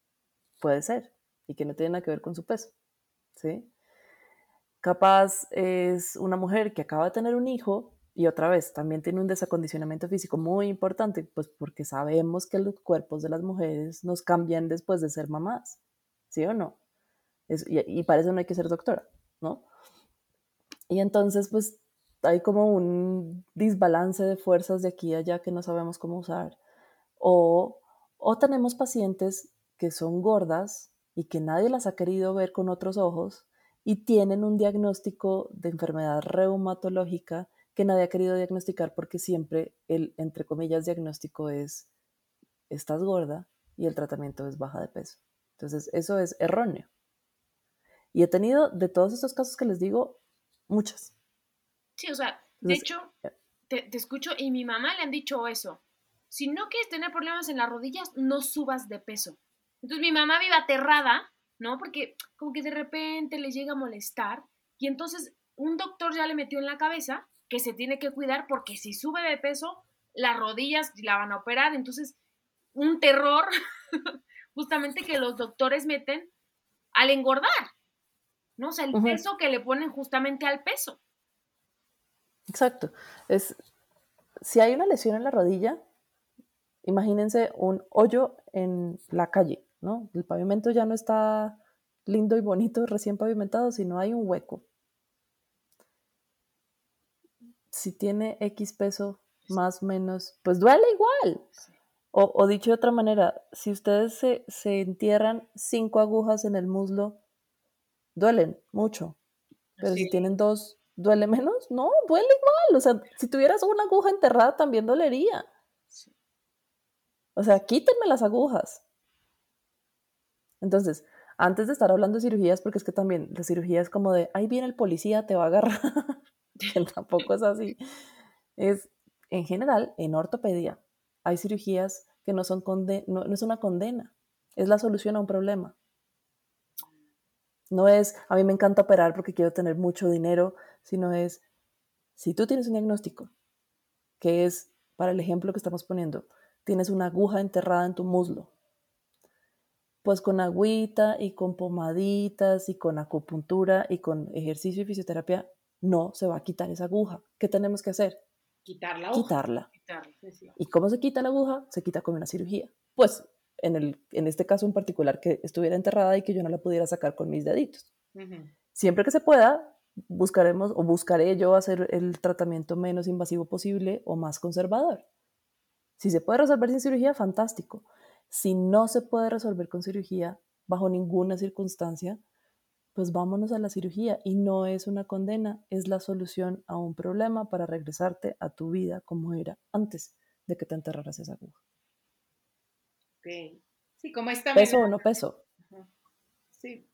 Puede ser. Y que no tiene nada que ver con su peso. ¿Sí? Capaz es una mujer que acaba de tener un hijo y otra vez también tiene un desacondicionamiento físico muy importante, pues porque sabemos que los cuerpos de las mujeres nos cambian después de ser mamás, ¿sí o no? y, y para eso no hay que ser doctora, ¿no? Y entonces, pues hay como un desbalance de fuerzas de aquí a allá que no sabemos cómo usar. O, o tenemos pacientes que son gordas y que nadie las ha querido ver con otros ojos y tienen un diagnóstico de enfermedad reumatológica que nadie ha querido diagnosticar porque siempre el, entre comillas, diagnóstico es estás gorda y el tratamiento es baja de peso. Entonces, eso es erróneo. Y he tenido de todos estos casos que les digo, muchas. Sí, o sea, de hecho, eh, te, te, escucho y mi mamá le han dicho eso. Si no quieres tener problemas en las rodillas, no subas de peso. Entonces mi mamá vive aterrada ¿no? Porque como que de repente le llega a molestar y entonces un doctor ya le metió en la cabeza que se tiene que cuidar porque si sube de peso, las rodillas la van a operar. Entonces, un terror justamente que los doctores meten al engordar, ¿no? O sea, el peso que le ponen justamente al peso. Exacto. Es, si hay una lesión en la rodilla, imagínense un hoyo en la calle. ¿no? El pavimento ya no está lindo y bonito, recién pavimentado, sino hay un hueco. Si tiene X peso, más o menos, pues duele igual. O, dicho de otra manera, si ustedes se, se, entierran cinco agujas en el muslo, duelen mucho. Pero si tienen dos, ¿duele menos? No, duele igual. O sea, si tuvieras una aguja enterrada también dolería. O sea, quítenme las agujas. Entonces, antes de estar hablando de cirugías, porque es que también la cirugía es como de, ahí viene el policía, te va a agarrar. tampoco es así. Es, en general, en ortopedia, hay cirugías que no, son no, no es una condena, es la solución a un problema. No es, a mí me encanta operar porque quiero tener mucho dinero, sino es, si tú tienes un diagnóstico, que es, para el ejemplo que estamos poniendo, tienes una aguja enterrada en tu muslo, pues con agüita y con pomaditas y con acupuntura y con ejercicio y fisioterapia no se va a quitar esa aguja. ¿Qué tenemos que hacer? Quitarla. Quitarla. ¿Y cómo se quita la aguja? Se quita con una cirugía. Pues en, el, en este caso en particular que estuviera enterrada y que yo no la pudiera sacar con mis deditos. Siempre que se pueda, buscaremos o buscaré yo hacer el tratamiento menos invasivo posible o más conservador. Si se puede resolver sin cirugía, fantástico. Si no se puede resolver con cirugía bajo ninguna circunstancia, pues vámonos a la cirugía y no es una condena, es la solución a un problema para regresarte a tu vida como era antes de que te enterraras esa aguja. Ok. Sí, como esta ¿Peso o no peso? Sí,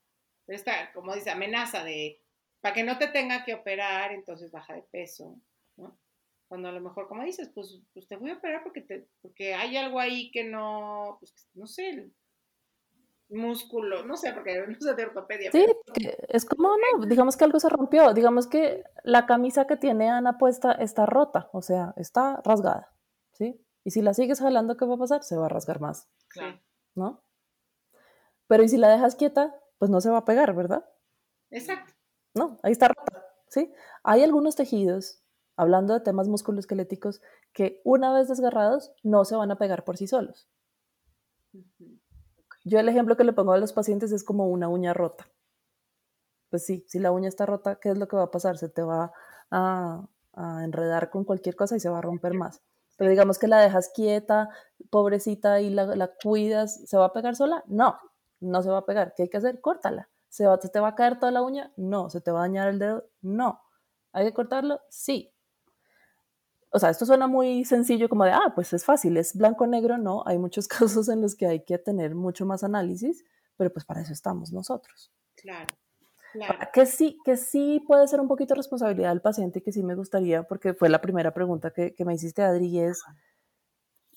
esta, como dice, amenaza de, para que no te tenga que operar, entonces baja de peso, ¿no? Cuando a lo mejor, como dices, pues, pues te voy a operar porque, te, porque hay algo ahí que no, pues no sé, músculo, no sé, porque no sé de ortopedia. Sí, es como, no, digamos que algo se rompió, digamos que la camisa que tiene Ana puesta está rota, o sea, está rasgada, ¿sí? Y si la sigues jalando, ¿qué va a pasar? Se va a rasgar más. Claro. ¿No? Pero y si la dejas quieta, pues no se va a pegar, ¿verdad? Exacto. No, ahí está rota, ¿sí? Hay algunos tejidos, hablando de temas musculoesqueléticos, que una vez desgarrados no se van a pegar por sí solos. Yo el ejemplo que le pongo a los pacientes es como una uña rota. Pues sí, si la uña está rota, ¿qué es lo que va a pasar? Se te va a, enredar con cualquier cosa y se va a romper más. Pero digamos que la dejas quieta, pobrecita, y la, cuidas, ¿se va a pegar sola? No, no se va a pegar. ¿Qué hay que hacer? Córtala. ¿Se, va, ¿Se te va a caer toda la uña? No. ¿Se te va a dañar el dedo? No. ¿Hay que cortarlo? Sí o sea, esto suena muy sencillo como de, ah, pues es fácil, es blanco-negro, no, hay muchos casos en los que hay que tener mucho más análisis, pero pues para eso estamos nosotros. Claro. Claro. Que sí, que sí puede ser un poquito responsabilidad del paciente, que sí me gustaría, porque fue la primera pregunta que, me hiciste, Adri, es,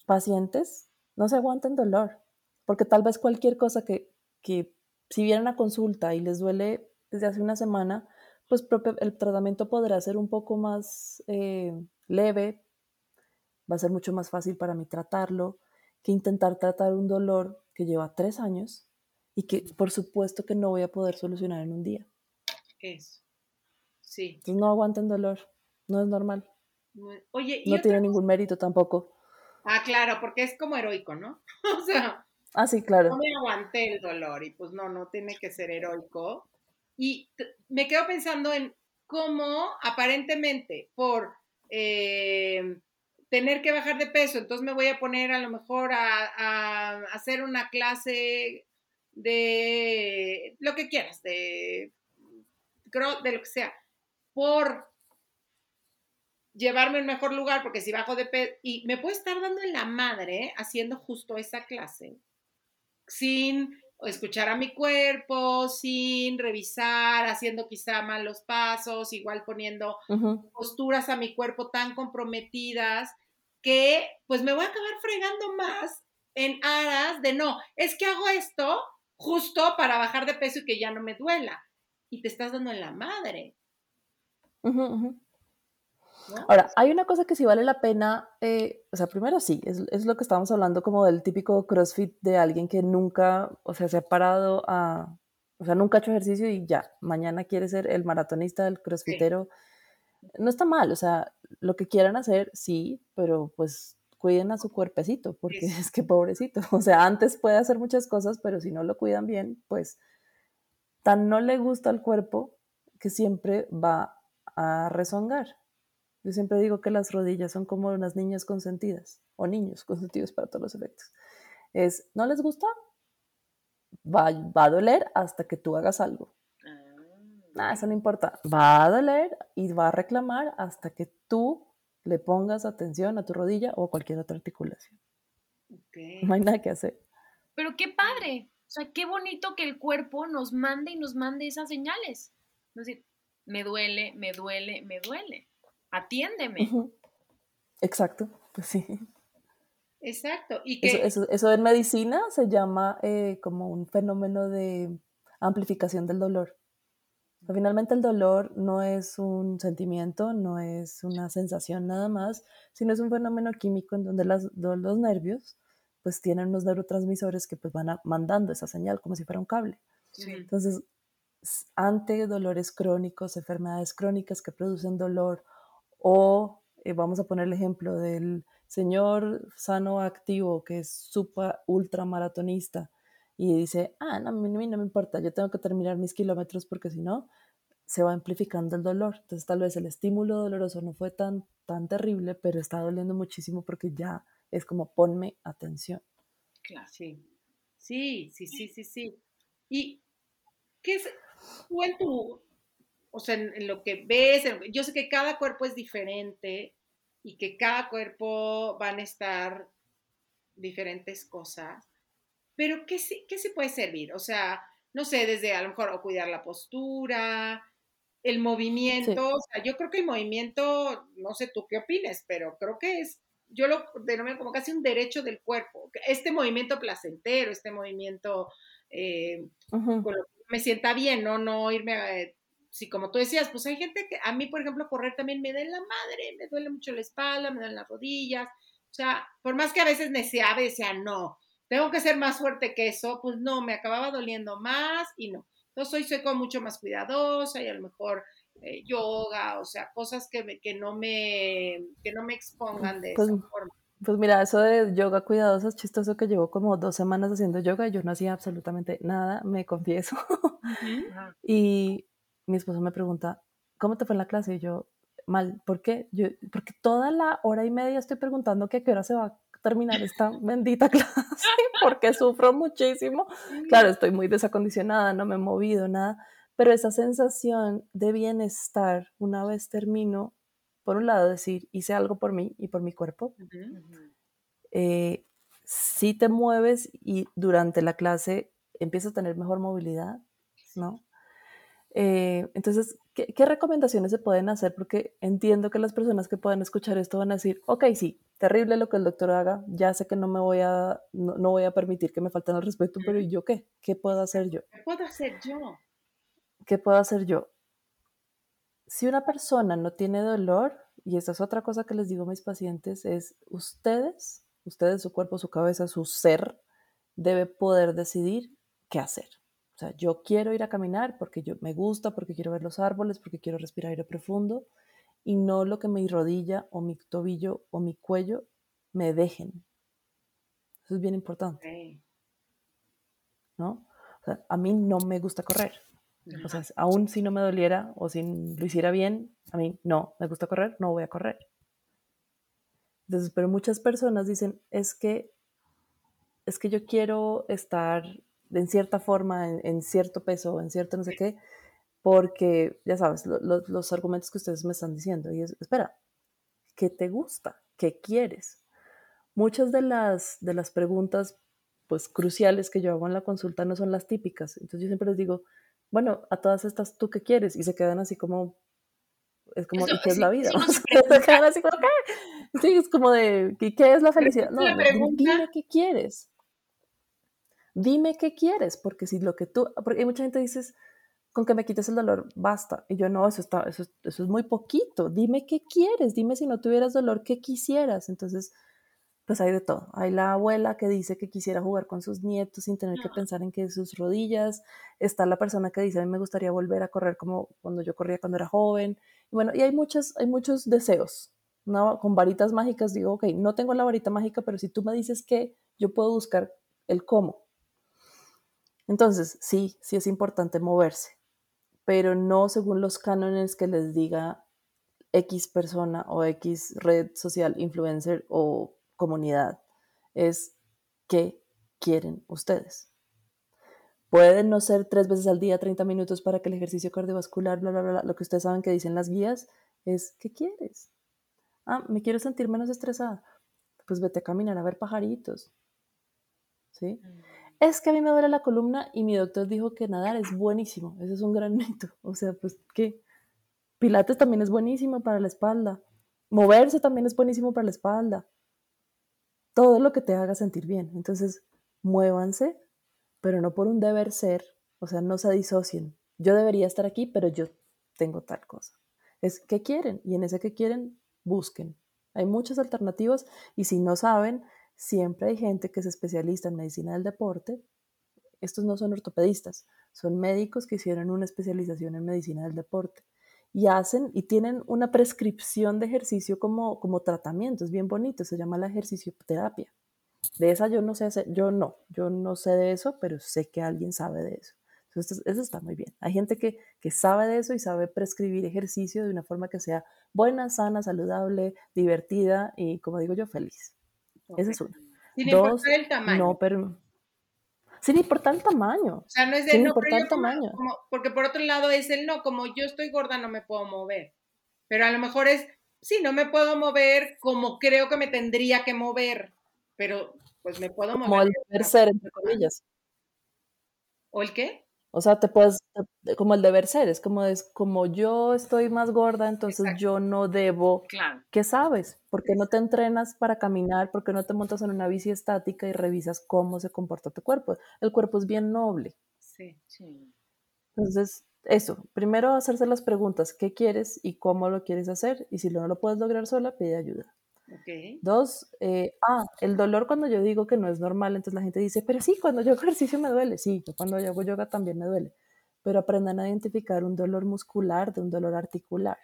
pacientes no se aguanten dolor, porque tal vez cualquier cosa que, que si vienen a consulta y les duele desde hace una semana, pues el tratamiento podrá ser un poco más eh, leve, va a ser mucho más fácil para mí tratarlo que intentar tratar un dolor que lleva tres años y que por supuesto que no voy a poder solucionar en un día. Eso. Sí. Entonces no aguanten dolor, no es normal. Oye, no tiene ningún mérito tampoco. Ah, claro, porque es como heroico, ¿no? o sea, ah, sí, claro. No me aguanté el dolor y pues no, no tiene que ser heroico. Y me quedo pensando en cómo aparentemente por eh, tener que bajar de peso, entonces me voy a poner a lo mejor a, hacer una clase de lo que quieras, de, de lo que sea, por llevarme a un mejor lugar, porque si bajo de peso, y me puedo estar dando en la madre haciendo justo esa clase, sin escuchar a mi cuerpo sin revisar, haciendo quizá malos pasos, igual poniendo posturas a mi cuerpo tan comprometidas que pues me voy a acabar fregando más en aras de no, es que hago esto justo para bajar de peso y que ya no me duela. Y te estás dando en la madre. Ahora, hay una cosa que sí vale la pena, eh, o sea, primero sí, es, lo que estábamos hablando como del típico CrossFit de alguien que nunca, o sea, se ha parado a, o sea, nunca ha hecho ejercicio y ya, mañana quiere ser el maratonista, el crossfitero. No está mal, o sea, lo que quieran hacer, sí, pero pues cuiden a su cuerpecito, porque es que pobrecito, o sea, antes puede hacer muchas cosas, pero si no lo cuidan bien, pues tan no le gusta al cuerpo que siempre va a rezongar. Yo siempre digo que las rodillas son como unas niñas consentidas, o niños consentidos para todos los efectos. Es, ¿no les gusta? Va, va a doler hasta que tú hagas algo. Ah, eso no importa. Va a doler y va a reclamar hasta que tú le pongas atención a tu rodilla o a cualquier otra articulación. No hay nada que hacer. Pero qué padre. O sea, qué bonito que el cuerpo nos mande y nos mande esas señales. Es decir, me duele, me duele, me duele. Atiéndeme. Exacto, pues sí. Exacto. ¿Y eso, eso, en medicina se llama eh, como un fenómeno de amplificación del dolor. Finalmente el dolor no es un sentimiento, no es una sensación nada más, sino es un fenómeno químico en donde las, los nervios pues tienen unos neurotransmisores que pues van mandando esa señal como si fuera un cable. Entonces, ante dolores crónicos, enfermedades crónicas que producen dolor o eh, vamos a poner el ejemplo del señor sano activo que es super ultra maratonista y dice, ah, no, a mí no me importa, yo tengo que terminar mis kilómetros porque si no, se va amplificando el dolor. Entonces tal vez el estímulo doloroso no fue tan, tan terrible, pero está doliendo muchísimo porque ya es como ponme atención. Claro, sí. Sí, sí, sí, sí, sí. ¿Y qué es, tú en tu, o sea, en, lo que ves, yo sé que cada cuerpo es diferente y que cada cuerpo van a estar diferentes cosas, pero ¿qué, qué se puede servir? O sea, no sé, desde a lo mejor o cuidar la postura, el movimiento, o sea, yo creo que el movimiento, no sé tú qué opines, pero creo que es, yo lo denomino como casi un derecho del cuerpo, este movimiento placentero, este movimiento eh, con lo que me sienta bien, ¿no? No irme a, si como tú decías, pues hay gente que a mí, por ejemplo, correr también me da en la madre, me duele mucho la espalda, me duelen las rodillas. O sea, por más que a veces deseaba decía, no, tengo que ser más fuerte que eso, pues no, me acababa doliendo más y no. Entonces hoy soy como mucho más cuidadosa y a lo mejor eh, yoga, o sea, cosas que, que, no me, que no me expongan de pues, esa forma. Pues mira, eso de yoga cuidadosa es chistoso que llevo como dos semanas haciendo yoga y yo no hacía absolutamente nada, me confieso. y mi esposo me pregunta, ¿cómo te fue en la clase? Y yo, mal, ¿por qué? Yo, porque toda la hora y media estoy preguntando que a qué hora se va a terminar esta bendita clase, porque sufro muchísimo. Claro, estoy muy desacondicionada, no me he movido, nada, pero esa sensación de bienestar, una vez termino, por un lado decir, hice algo por mí y por mi cuerpo, eh, si te mueves y durante la clase empiezas a tener mejor movilidad, ¿no? Eh, entonces, ¿qué, recomendaciones se pueden hacer? Porque entiendo que las personas que puedan escuchar esto van a decir, ok, sí, terrible lo que el doctor haga, ya sé que no me voy a, no, voy a permitir que me falten al respeto, pero ¿y yo qué? ¿Qué puedo hacer yo? ¿Qué puedo hacer yo? ¿Qué puedo hacer yo? Si una persona no tiene dolor, y esta es otra cosa que les digo a mis pacientes, es ustedes, ustedes, su cuerpo, su cabeza, su ser, debe poder decidir qué hacer sea, yo quiero ir a caminar porque yo, me gusta, porque quiero ver los árboles, porque quiero respirar aire profundo y no lo que mi rodilla o mi tobillo o mi cuello me dejen. Eso es bien importante. ¿No? O sea, a mí no me gusta correr. O sea, aún si no me doliera o si lo hiciera bien, a mí no, me gusta correr, no voy a correr. Entonces, pero muchas personas dicen, es que, es que yo quiero estar en cierta forma, en, cierto peso, en cierto no sé qué, porque ya sabes, los argumentos que ustedes me están diciendo. Y es, espera, ¿qué te gusta? ¿Qué quieres? Muchas de las, de las preguntas pues cruciales que yo hago en la consulta no son las típicas. Entonces yo siempre les digo, bueno, a todas estas, ¿tú qué quieres? Y se quedan así como, es como, ¿y qué es la vida? se quedan así como, ¿qué? Sí, es como de, ¿y qué es la felicidad? No, dime qué quieres dime qué quieres, porque si lo que tú, porque hay mucha gente dices, con que me quites el dolor, basta. Y yo no, eso, está, eso, eso es muy poquito. Dime qué quieres, dime si no tuvieras dolor, qué quisieras. Entonces, pues hay de todo. Hay la abuela que dice que quisiera jugar con sus nietos sin tener que pensar en que sus rodillas. Está la persona que dice, a mí me gustaría volver a correr como cuando yo corría cuando era joven. Y bueno, y hay, muchas, hay muchos deseos. ¿no? Con varitas mágicas digo, ok, no tengo la varita mágica, pero si tú me dices que yo puedo buscar el cómo. Entonces, sí, sí es importante moverse, pero no según los cánones que les diga X persona o X red social, influencer o comunidad. Es qué quieren ustedes. Pueden no ser tres veces al día, 30 minutos para que el ejercicio cardiovascular, bla, bla, bla, Lo que ustedes saben que dicen las guías es, ¿qué quieres? Ah, me quiero sentir menos estresada. Pues vete a caminar a ver pajaritos. ¿Sí? Mm. Es que a mí me duele la columna y mi doctor dijo que nadar es buenísimo. Ese es un gran mito. O sea, pues, ¿qué? Pilates también es buenísimo para la espalda. Moverse también es buenísimo para la espalda. Todo lo que te haga sentir bien. Entonces, muévanse, pero no por un deber ser, o sea, no se disocien. Yo debería estar aquí, pero yo tengo tal cosa. Es qué quieren y en ese que quieren, busquen. Hay muchas alternativas y si no saben, siempre hay gente que es especialista en medicina del deporte. Estos no son ortopedistas, son médicos que hicieron una especialización en medicina del deporte y hacen y tienen una prescripción de ejercicio como, como tratamiento. Es bien bonito, se llama la ejercicio terapia. De esa yo no sé, yo no, yo no sé de eso, pero sé que alguien sabe de eso. Entonces, eso está muy bien. Hay gente que, que sabe de eso y sabe prescribir ejercicio de una forma que sea buena, sana, saludable, divertida y, como digo yo, feliz. Esa es una. Sin Dos, el tamaño. No, pero sin importar el tamaño. O sea, no es de sin importar el tamaño. porque por otro lado es el no, como yo estoy gorda no me puedo mover. Pero a lo mejor es, sí, no me puedo mover como creo que me tendría que mover pero pues me puedo mover. Como el deber ser, entre comillas. ¿O el qué? O sea, te puedes, como el deber ser, es como, es como yo estoy más gorda, entonces yo no debo. Claro. ¿Qué sabes? ¿Por qué no te entrenas para caminar? ¿Por qué no te montas en una bici estática y revisas cómo se comporta tu cuerpo? El cuerpo es bien noble. Sí, sí. Entonces, eso, primero hacerse las preguntas, ¿qué quieres y cómo lo quieres hacer? Y si no lo puedes lograr sola, pide ayuda. Dos, eh, ah, el dolor cuando yo digo que no es normal, entonces la gente dice, pero sí, cuando yo hago ejercicio me duele. Sí, cuando yo hago yoga también me duele. Pero aprendan a identificar un dolor muscular de un dolor articular.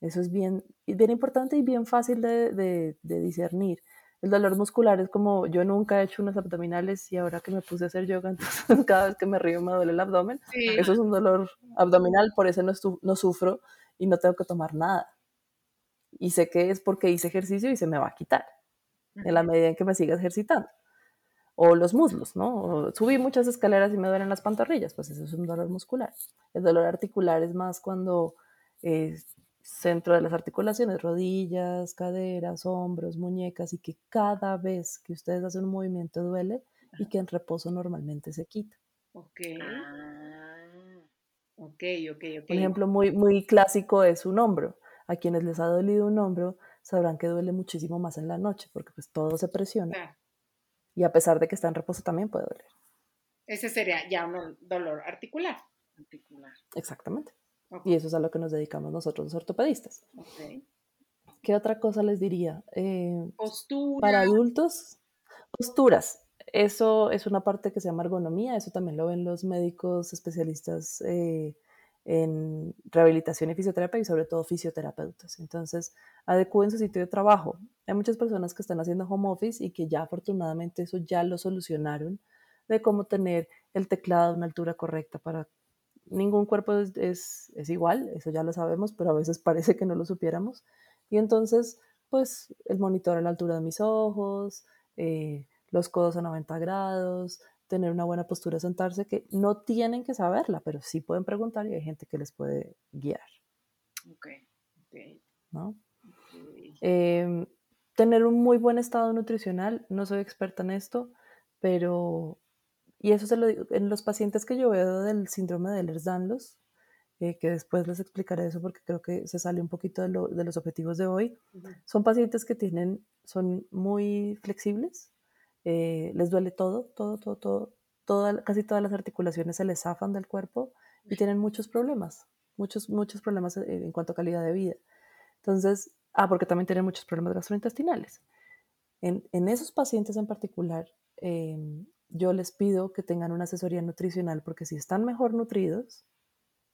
Eso es bien, bien importante y bien fácil de, discernir. El dolor muscular es como yo nunca he hecho unos abdominales y ahora que me puse a hacer yoga, entonces cada vez que me río me duele el abdomen. Eso es un dolor abdominal, por eso no, no sufro y no tengo que tomar nada y sé que es porque hice ejercicio y se me va a quitar en la medida en que me siga ejercitando. O los muslos, ¿no? subí muchas escaleras y me duelen las pantorrillas, pues eso es un dolor muscular. El dolor articular es más cuando es centro de las articulaciones, rodillas, caderas, hombros, muñecas, y que cada vez que ustedes hacen un movimiento duele y que en reposo normalmente se quita. Ok. Ah, ok, ok, ok. Un ejemplo muy, muy clásico es un hombro a quienes les ha dolido un hombro sabrán que duele muchísimo más en la noche porque pues todo se presiona. Y a pesar de que está en reposo también puede doler. Ese sería ya un dolor articular. Articular. Exactamente. Y eso es a lo que nos dedicamos nosotros los ortopedistas. ¿Qué otra cosa les diría? Eh, Para adultos, posturas. Eso es una parte que se llama ergonomía, eso también lo ven los médicos especialistas eh, en rehabilitación y fisioterapia y sobre todo fisioterapeutas. Entonces, adecúen su sitio de trabajo. Hay muchas personas que están haciendo home office y que ya afortunadamente eso ya lo solucionaron de cómo tener el teclado a una altura correcta para... Ningún cuerpo es, es, igual, eso ya lo sabemos, pero a veces parece que no lo supiéramos. Y entonces, pues el monitor a la altura de mis ojos, eh, los codos a 90 grados, tener una buena postura, sentarse, que no tienen que saberla, pero sí pueden preguntar y hay gente que les puede guiar. Ok, ¿No? Em, tener un muy buen estado nutricional, no soy experta en esto, pero, y eso se lo digo, en los pacientes que yo veo del síndrome de Ehlers-Danlos, eh, que después les explicaré eso porque creo que se sale un poquito de, los objetivos de hoy, son pacientes que tienen, son muy flexibles, eh, les duele todo, todo, todo, todo, casi todas las articulaciones se les zafan del cuerpo y tienen muchos problemas, muchos, muchos problemas en, cuanto a calidad de vida. Entonces, ah, porque también tienen muchos problemas gastrointestinales. En, en esos pacientes en particular, em, yo les pido que tengan una asesoría nutricional porque si están mejor nutridos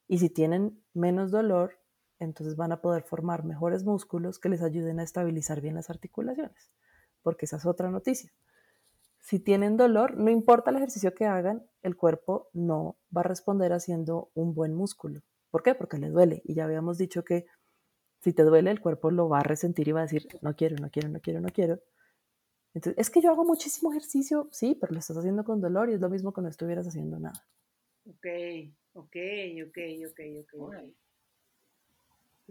y si tienen menos dolor, entonces van a poder formar mejores músculos que les ayuden a estabilizar bien las articulaciones, porque esa es otra noticia. Si tienen dolor, no importa el ejercicio que hagan, el cuerpo no va a responder haciendo un buen músculo. ¿Por qué? Porque le duele. Y ya habíamos dicho que Si te duele, el cuerpo lo va a resentir y va a decir, no quiero, no quiero, no quiero, no quiero. Entonces, es que yo hago muchísimo ejercicio, sí, pero lo estás haciendo con dolor y es lo mismo que no estuvieras haciendo nada. Ok, ok, ok, ok, ok.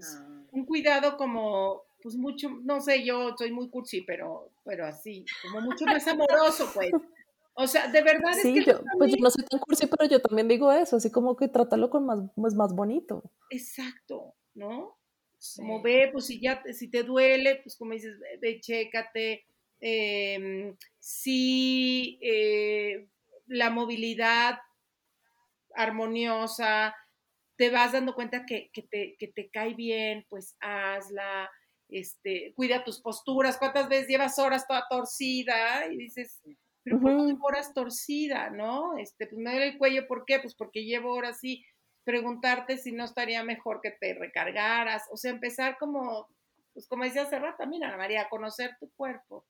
Ah. Un cuidado como, pues mucho, no sé, yo soy muy cursi, pero, pero así, como mucho más amoroso, pues. O sea, de verdad sí, es que yo, pues yo no soy tan cursi, pero yo también digo eso, así como que trátalo con más, pues más bonito. Exacto, ¿no? Como ve, pues si ya, si te duele, pues como dices, ve, chécate. Eh, si eh, la movilidad armoniosa, te vas dando cuenta que, te, que te cae bien, pues hazla, este, cuida tus posturas, cuántas veces llevas horas toda torcida y dices, pero ¿por qué horas torcida, no? Este, pues me duele el cuello, ¿por qué? Pues porque llevo horas así, preguntarte si no estaría mejor que te recargaras, o sea, empezar como, pues como decía hace rato, mira, María, conocer tu cuerpo,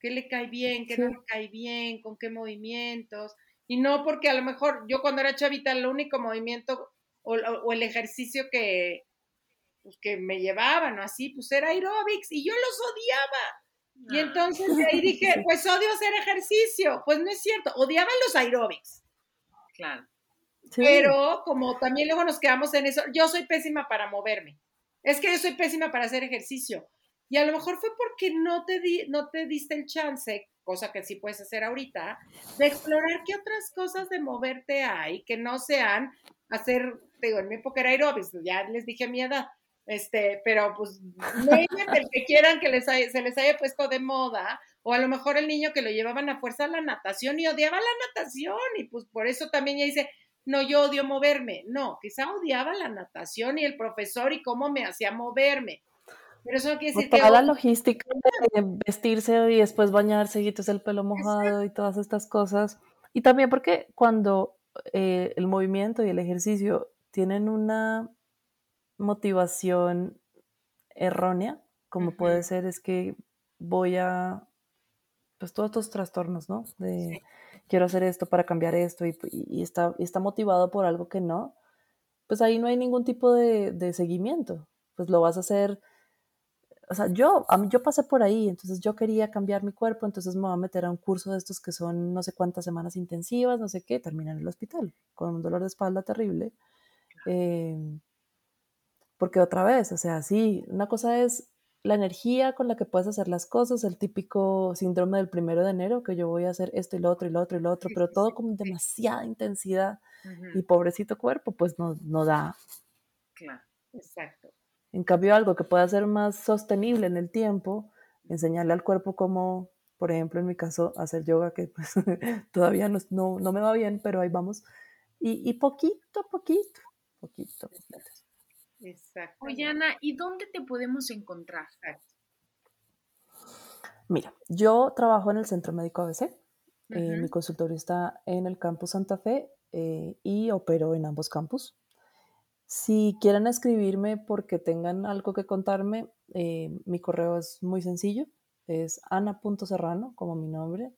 qué le cae bien, qué no le cae bien, con qué movimientos, y no porque a lo mejor yo cuando era chavita el único movimiento o, o el ejercicio que, pues, que me llevaban o así, pues era aeróbics y yo los odiaba. Y ah. entonces de ahí dije, pues odio hacer ejercicio. Pues no es cierto, odiaban los aeróbics. Claro. Pero como también luego nos quedamos en eso, yo soy pésima para moverme. Es que yo soy pésima para hacer ejercicio. Y a lo mejor fue porque no te, di, no te diste el chance, cosa que sí puedes hacer ahorita, de explorar qué otras cosas de moverte hay que no sean hacer, digo, en mi época era aeróbics, ya les dije a mi edad, este, pero pues el que quieran que les se les haya puesto de moda, o a lo mejor el niño que lo llevaban a fuerza a la natación y odiaba la natación, y pues por eso también ya dice, no, yo odio moverme. No, quizá odiaba la natación y el profesor y cómo me hacía moverme. Pero eso no quiere decir que. Toda la logística de vestirse y después bañarse y el pelo mojado y todas estas cosas. Y también porque cuando eh, el movimiento y el ejercicio tienen una motivación errónea, como puede ser, es que voy a, pues todos estos trastornos, ¿no? De quiero hacer esto para cambiar esto y, está, está motivado por algo que no, pues ahí no hay ningún tipo de, de seguimiento, pues lo vas a hacer, o sea, yo, a mí, yo pasé por ahí, entonces yo quería cambiar mi cuerpo, entonces me voy a meter a un curso de estos que son no sé cuántas semanas intensivas, no sé qué, termina en el hospital con un dolor de espalda terrible. Eh, porque otra vez, o sea, sí, una cosa es la energía con la que puedes hacer las cosas, el típico síndrome del primero de enero, que yo voy a hacer esto y lo otro y lo otro y lo otro, pero todo con demasiada intensidad y pobrecito cuerpo, pues no, no da. Claro, exacto. En cambio, algo que pueda ser más sostenible en el tiempo, enseñarle al cuerpo cómo, por ejemplo, en mi caso, hacer yoga, que pues, todavía no, no, me va bien, pero ahí vamos. Y, y poquito, poquito, poquito, poquito. Exacto. Oye, Ana, ¿y dónde te podemos encontrar? Mira, yo trabajo en el Centro Médico ABC. Eh, mi consultorio está en el campus Santa Fe eh, y opero en ambos campus. Si quieren escribirme porque tengan algo que contarme, eh, mi correo es muy sencillo. Es ana.serrano, como mi nombre,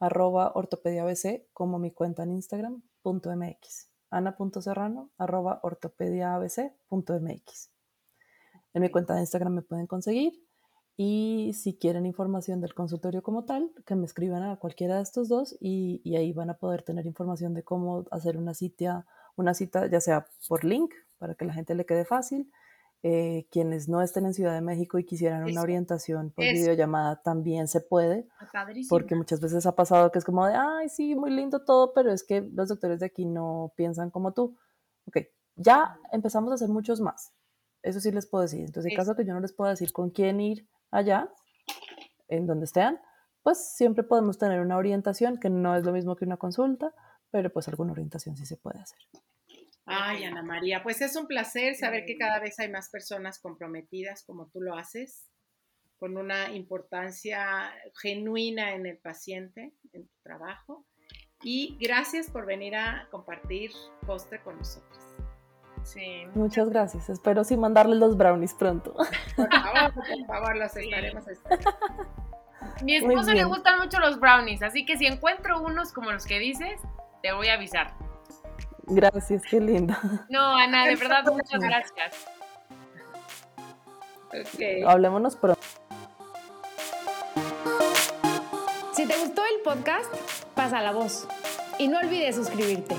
arroba ortopediabc, como mi cuenta en Instagram, punto mx ana.serrano, arroba ortopediaabc.mx. En mi cuenta de Instagram me pueden conseguir y si quieren información del consultorio como tal, que me escriban a cualquiera de estos dos y, ahí van a poder tener información de cómo hacer una cita, una cita ya sea por link para que la gente le quede fácil eh, quienes no estén en Ciudad de México y quisieran una orientación por videollamada, también se puede. Ah, porque muchas veces ha pasado que es como de, ay, sí, muy lindo todo, pero es que los doctores de aquí no piensan como tú. Ok, ya empezamos a hacer muchos más. Eso sí les puedo decir. Entonces, en caso que yo no les pueda decir con quién ir allá, en donde estén, pues siempre podemos tener una orientación, que no es lo mismo que una consulta, pero pues alguna orientación sí se puede hacer. Ay, Ana María, pues es un placer saber que cada vez hay más personas comprometidas como tú lo haces, con una importancia genuina en el paciente, en tu trabajo. Y gracias por venir a compartir postre con nosotros. Sí. Muchas gracias. Espero sí mandarles los brownies pronto. Por favor, por favor, los estaremos esperando. Mi esposo le gustan mucho los brownies, así que si encuentro unos como los que dices, te voy a avisar. Gracias, qué lindo. No, Ana, de verdad, muchas gracias. Ok. Hablémonos pronto. Si te gustó el podcast, pasa la voz. Y no olvides suscribirte.